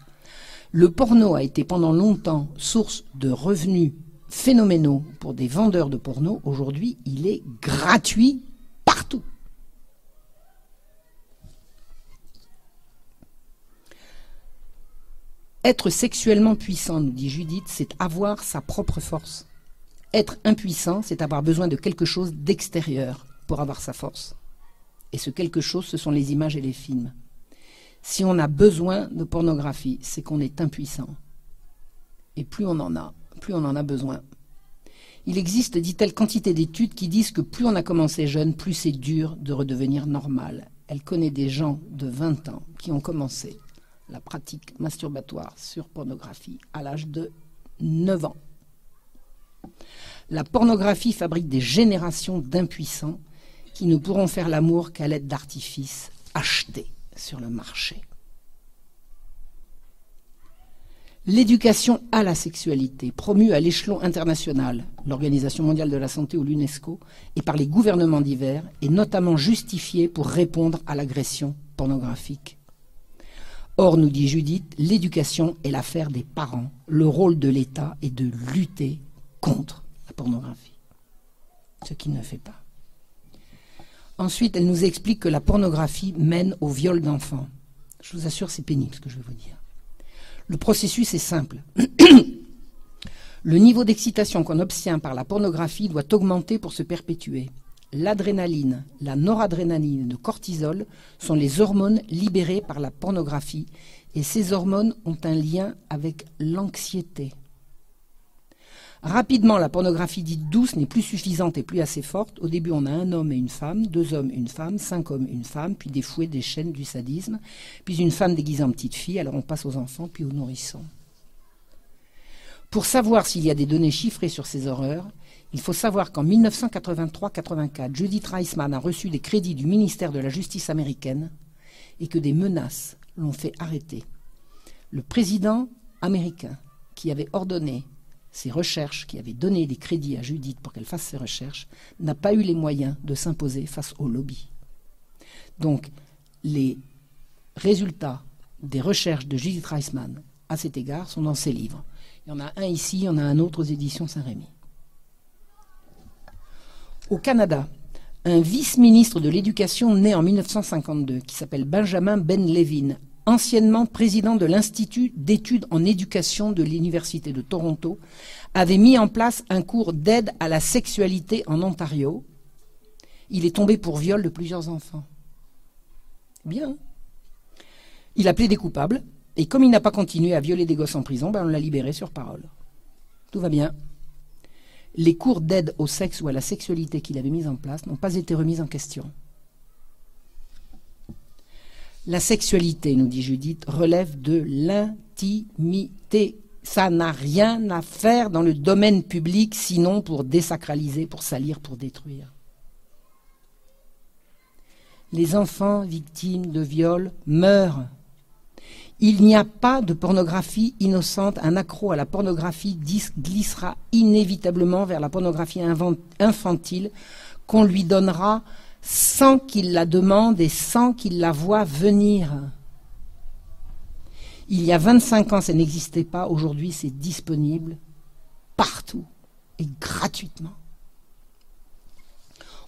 Le porno a été pendant longtemps source de revenus phénoménaux pour des vendeurs de porno. Aujourd'hui, il est gratuit partout. Être sexuellement puissant, nous dit Judith, c'est avoir sa propre force. Être impuissant, c'est avoir besoin de quelque chose d'extérieur pour avoir sa force. Et ce quelque chose, ce sont les images et les films. Si on a besoin de pornographie, c'est qu'on est impuissant. Et plus on en a, plus on en a besoin. Il existe, dit-elle, quantité d'études qui disent que plus on a commencé jeune, plus c'est dur de redevenir normal. Elle connaît des gens de 20 ans qui ont commencé la pratique masturbatoire sur pornographie à l'âge de 9 ans. La pornographie fabrique des générations d'impuissants qui ne pourront faire l'amour qu'à l'aide d'artifices achetés sur le marché. L'éducation à la sexualité, promue à l'échelon international, l'Organisation mondiale de la santé ou l'UNESCO, et par les gouvernements divers, est notamment justifiée pour répondre à l'agression pornographique. Or, nous dit Judith, l'éducation est l'affaire des parents. Le rôle de l'État est de lutter contre la pornographie, ce qu'il ne fait pas. Ensuite, elle nous explique que la pornographie mène au viol d'enfants. Je vous assure, c'est pénible ce que je vais vous dire. Le processus est simple. Le niveau d'excitation qu'on obtient par la pornographie doit augmenter pour se perpétuer. L'adrénaline, la noradrénaline et le cortisol sont les hormones libérées par la pornographie et ces hormones ont un lien avec l'anxiété. Rapidement, la pornographie dite douce n'est plus suffisante et plus assez forte. Au début, on a un homme et une femme, deux hommes, une femme, cinq hommes, une femme, puis des fouets, des chaînes, du sadisme, puis une femme déguisée en petite fille, alors on passe aux enfants, puis aux nourrissons. Pour savoir s'il y a des données chiffrées sur ces horreurs, il faut savoir qu'en 1983-84, Judith Reisman a reçu des crédits du ministère de la Justice américaine et que des menaces l'ont fait arrêter. Le président américain qui avait ordonné ses recherches, qui avait donné des crédits à Judith pour qu'elle fasse ses recherches, n'a pas eu les moyens de s'imposer face au lobby. Donc, les résultats des recherches de Judith Reisman à cet égard sont dans ses livres. Il y en a un ici, il y en a un autre aux éditions Saint-Rémy. Au Canada, un vice-ministre de l'Éducation né en 1952, qui s'appelle Benjamin Ben Levin, anciennement président de l'Institut d'études en éducation de l'Université de Toronto, avait mis en place un cours d'aide à la sexualité en Ontario. Il est tombé pour viol de plusieurs enfants. Bien. Il a plaidé coupable, et comme il n'a pas continué à violer des gosses en prison, ben on l'a libéré sur parole. Tout va bien. Les cours d'aide au sexe ou à la sexualité qu'il avait mis en place n'ont pas été remis en question. La sexualité, nous dit Judith, relève de l'intimité. Ça n'a rien à faire dans le domaine public, sinon pour désacraliser, pour salir, pour détruire. Les enfants victimes de viols meurent il n'y a pas de pornographie innocente. Un accro à la pornographie glissera inévitablement vers la pornographie infantile qu'on lui donnera sans qu'il la demande et sans qu'il la voie venir. Il y a 25 ans, ça n'existait pas. Aujourd'hui, c'est disponible partout et gratuitement.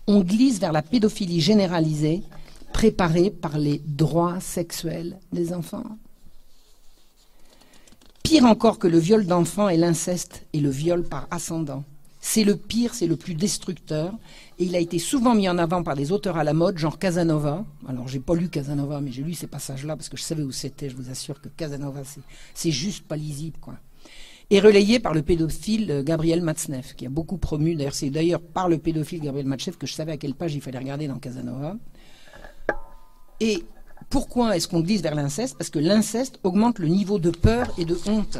On glisse vers la pédophilie généralisée préparée par les droits sexuels des enfants. Pire encore que le viol d'enfant et l'inceste et le viol par ascendant. C'est le pire, c'est le plus destructeur. Et il a été souvent mis en avant par des auteurs à la mode, genre Casanova. Alors, j'ai pas lu Casanova, mais j'ai lu ces passages-là parce que je savais où c'était. Je vous assure que Casanova, c'est juste pas lisible, quoi. Et relayé par le pédophile euh, Gabriel Matzneff, qui a beaucoup promu. D'ailleurs, c'est d'ailleurs par le pédophile Gabriel Matzneff que je savais à quelle page il fallait regarder dans Casanova. Et pourquoi est-ce qu'on glisse vers l'inceste? Parce que l'inceste augmente le niveau de peur et de honte.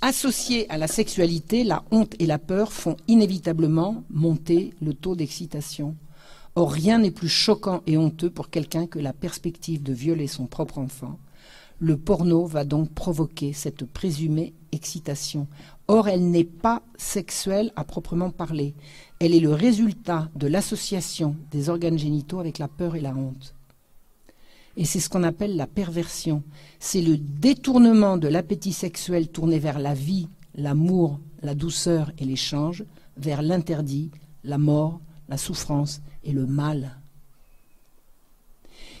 Associés à la sexualité, la honte et la peur font inévitablement monter le taux d'excitation. Or, rien n'est plus choquant et honteux pour quelqu'un que la perspective de violer son propre enfant. Le porno va donc provoquer cette présumée excitation. Or, elle n'est pas sexuelle à proprement parler. Elle est le résultat de l'association des organes génitaux avec la peur et la honte. Et c'est ce qu'on appelle la perversion. C'est le détournement de l'appétit sexuel tourné vers la vie, l'amour, la douceur et l'échange, vers l'interdit, la mort, la souffrance et le mal.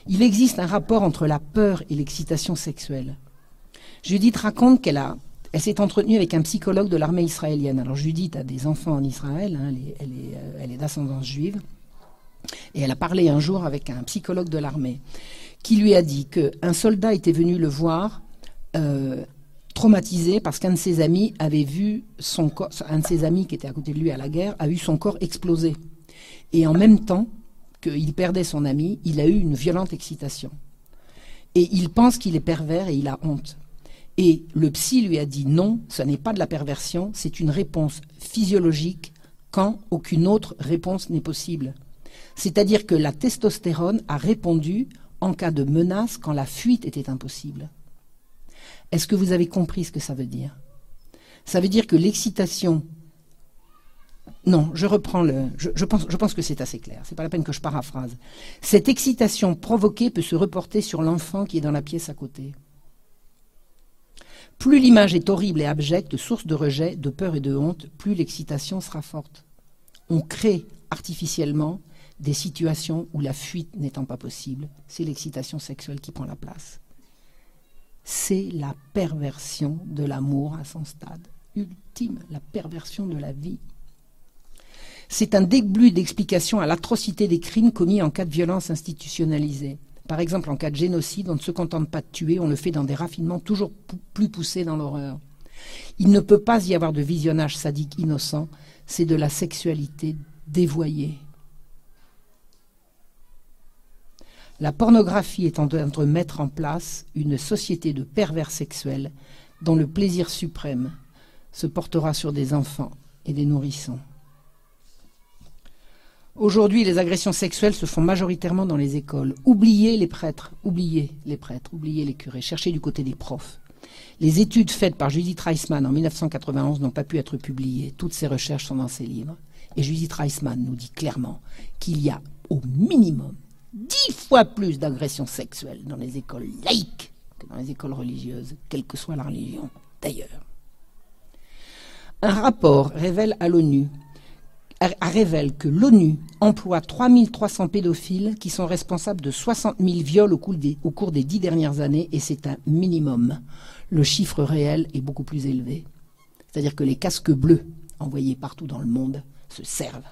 Il existe un rapport entre la peur et l'excitation sexuelle. Judith raconte qu'elle a, elle s'est entretenue avec un psychologue de l'armée israélienne. Alors Judith a des enfants en Israël, hein, elle est, euh, elle est d'ascendance juive, et elle a parlé un jour avec un psychologue de l'armée qui lui a dit qu'un soldat était venu le voir euh, traumatisé parce qu'un de ses amis avait vu son corps, un de ses amis qui était à côté de lui à la guerre, a vu son corps exploser. Et en même temps qu'il perdait son ami, il a eu une violente excitation. Et il pense qu'il est pervers et il a honte. Et le psy lui a dit non, ce n'est pas de la perversion, c'est une réponse physiologique quand aucune autre réponse n'est possible. C'est-à-dire que la testostérone a répondu en cas de menace quand la fuite était impossible. Est-ce que vous avez compris ce que ça veut dire? Ça veut dire que l'excitation. Non, je reprends le. Je, pense, je pense que c'est assez clair. C'est pas la peine que je paraphrase. Cette excitation provoquée peut se reporter sur l'enfant qui est dans la pièce à côté. Plus l'image est horrible et abjecte, source de rejet, de peur et de honte, plus l'excitation sera forte. On crée artificiellement des situations où la fuite n'étant pas possible, c'est l'excitation sexuelle qui prend la place. C'est la perversion de l'amour à son stade ultime, la perversion de la vie. C'est un début d'explication à l'atrocité des crimes commis en cas de violence institutionnalisée. Par exemple, en cas de génocide, on ne se contente pas de tuer, on le fait dans des raffinements toujours plus poussés dans l'horreur. Il ne peut pas y avoir de visionnage sadique innocent, c'est de la sexualité dévoyée, La pornographie est en train de mettre en place une société de pervers sexuels dont le plaisir suprême se portera sur des enfants et des nourrissons. Aujourd'hui, les agressions sexuelles se font majoritairement dans les écoles. Oubliez les prêtres, oubliez les prêtres, oubliez les curés, cherchez du côté des profs. Les études faites par Judith Reisman en 1991 n'ont pas pu être publiées. Toutes ces recherches sont dans ses livres. Et Judith Reisman nous dit clairement qu'il y a au minimum dix fois plus d'agressions sexuelles dans les écoles laïques que dans les écoles religieuses, quelle que soit la religion d'ailleurs. Un rapport révèle à l'ONU révèle que l'ONU emploie 3300 pédophiles qui sont responsables de 60 000 viols au cours, des, au cours des dix dernières années, et c'est un minimum. Le chiffre réel est beaucoup plus élevé. C'est-à-dire que les casques bleus envoyés partout dans le monde se servent.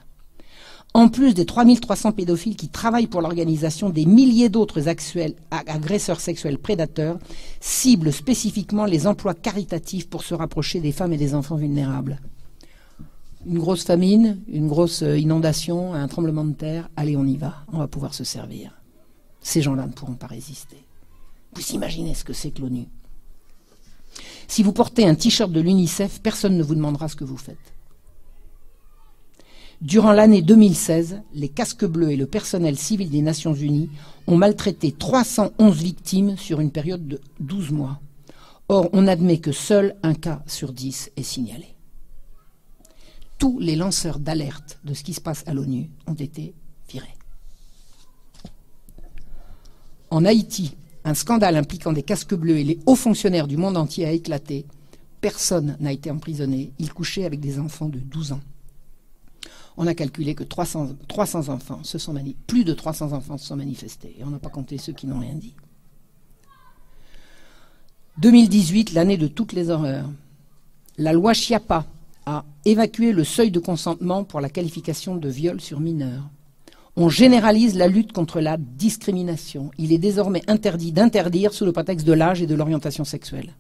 En plus des 3300 pédophiles qui travaillent pour l'organisation, des milliers d'autres agresseurs sexuels prédateurs ciblent spécifiquement les emplois caritatifs pour se rapprocher des femmes et des enfants vulnérables une grosse famine, une grosse euh, inondation, un tremblement de terre, allez, on y va, on va pouvoir se servir. Ces gens-là ne pourront pas résister. Vous imaginez ce que c'est que l'ONU Si vous portez un t-shirt de l'UNICEF, personne ne vous demandera ce que vous faites. Durant l'année 2016, les casques bleus et le personnel civil des Nations Unies ont maltraité 311 victimes sur une période de 12 mois. Or, on admet que seul un cas sur 10 est signalé tous les lanceurs d'alerte de ce qui se passe à l'ONU ont été virés. En Haïti, un scandale impliquant des casques bleus et les hauts fonctionnaires du monde entier a éclaté. Personne n'a été emprisonné. Ils couchaient avec des enfants de 12 ans. On a calculé que 300, 300 enfants se sont plus de 300 enfants se sont manifestés. Et on n'a pas compté ceux qui n'ont rien dit. 2018, l'année de toutes les horreurs. La loi Chiapa, a évacué le seuil de consentement pour la qualification de viol sur mineur. On généralise la lutte contre la discrimination. Il est désormais interdit d'interdire sous le prétexte de l'âge et de l'orientation sexuelle.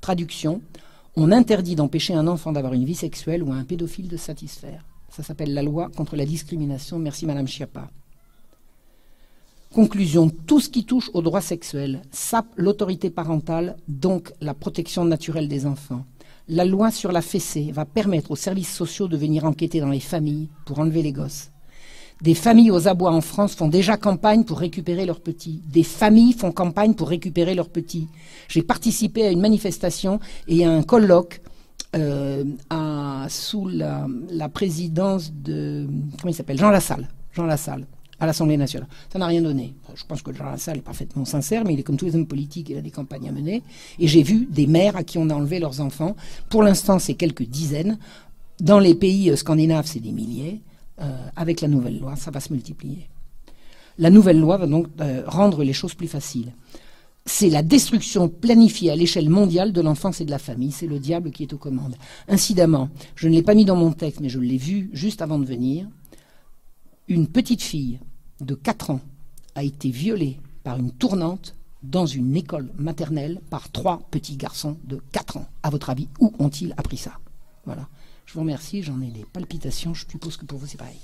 Traduction on interdit d'empêcher un enfant d'avoir une vie sexuelle ou un pédophile de satisfaire. Ça s'appelle la loi contre la discrimination. Merci Madame Chiappa. Conclusion, tout ce qui touche aux droits sexuels sape l'autorité parentale, donc la protection naturelle des enfants la loi sur la fessée va permettre aux services sociaux de venir enquêter dans les familles pour enlever les gosses. Des familles aux abois en France font déjà campagne pour récupérer leurs petits. Des familles font campagne pour récupérer leurs petits. J'ai participé à une manifestation et à un colloque euh, sous la, la, présidence de comment il s'appelle? Jean Lassalle. Jean Lassalle à l'Assemblée nationale. Ça n'a rien donné. Je pense que Jean Lassalle est parfaitement sincère, mais il est comme tous les hommes politiques, il a des campagnes à mener. Et j'ai vu des mères à qui on a enlevé leurs enfants. Pour l'instant, c'est quelques dizaines. Dans les pays scandinaves, c'est des milliers. Euh, avec la nouvelle loi, ça va se multiplier. La nouvelle loi va donc euh, rendre les choses plus faciles. C'est la destruction planifiée à l'échelle mondiale de l'enfance et de la famille. C'est le diable qui est aux commandes. Incidemment, je ne l'ai pas mis dans mon texte, mais je l'ai vu juste avant de venir. Une petite fille de 4 ans a été violée par une tournante dans une école maternelle par trois petits garçons de 4 ans. À votre avis, où ont-ils appris ça? Voilà. Je vous remercie, j'en ai des palpitations, je suppose que pour vous c'est pareil.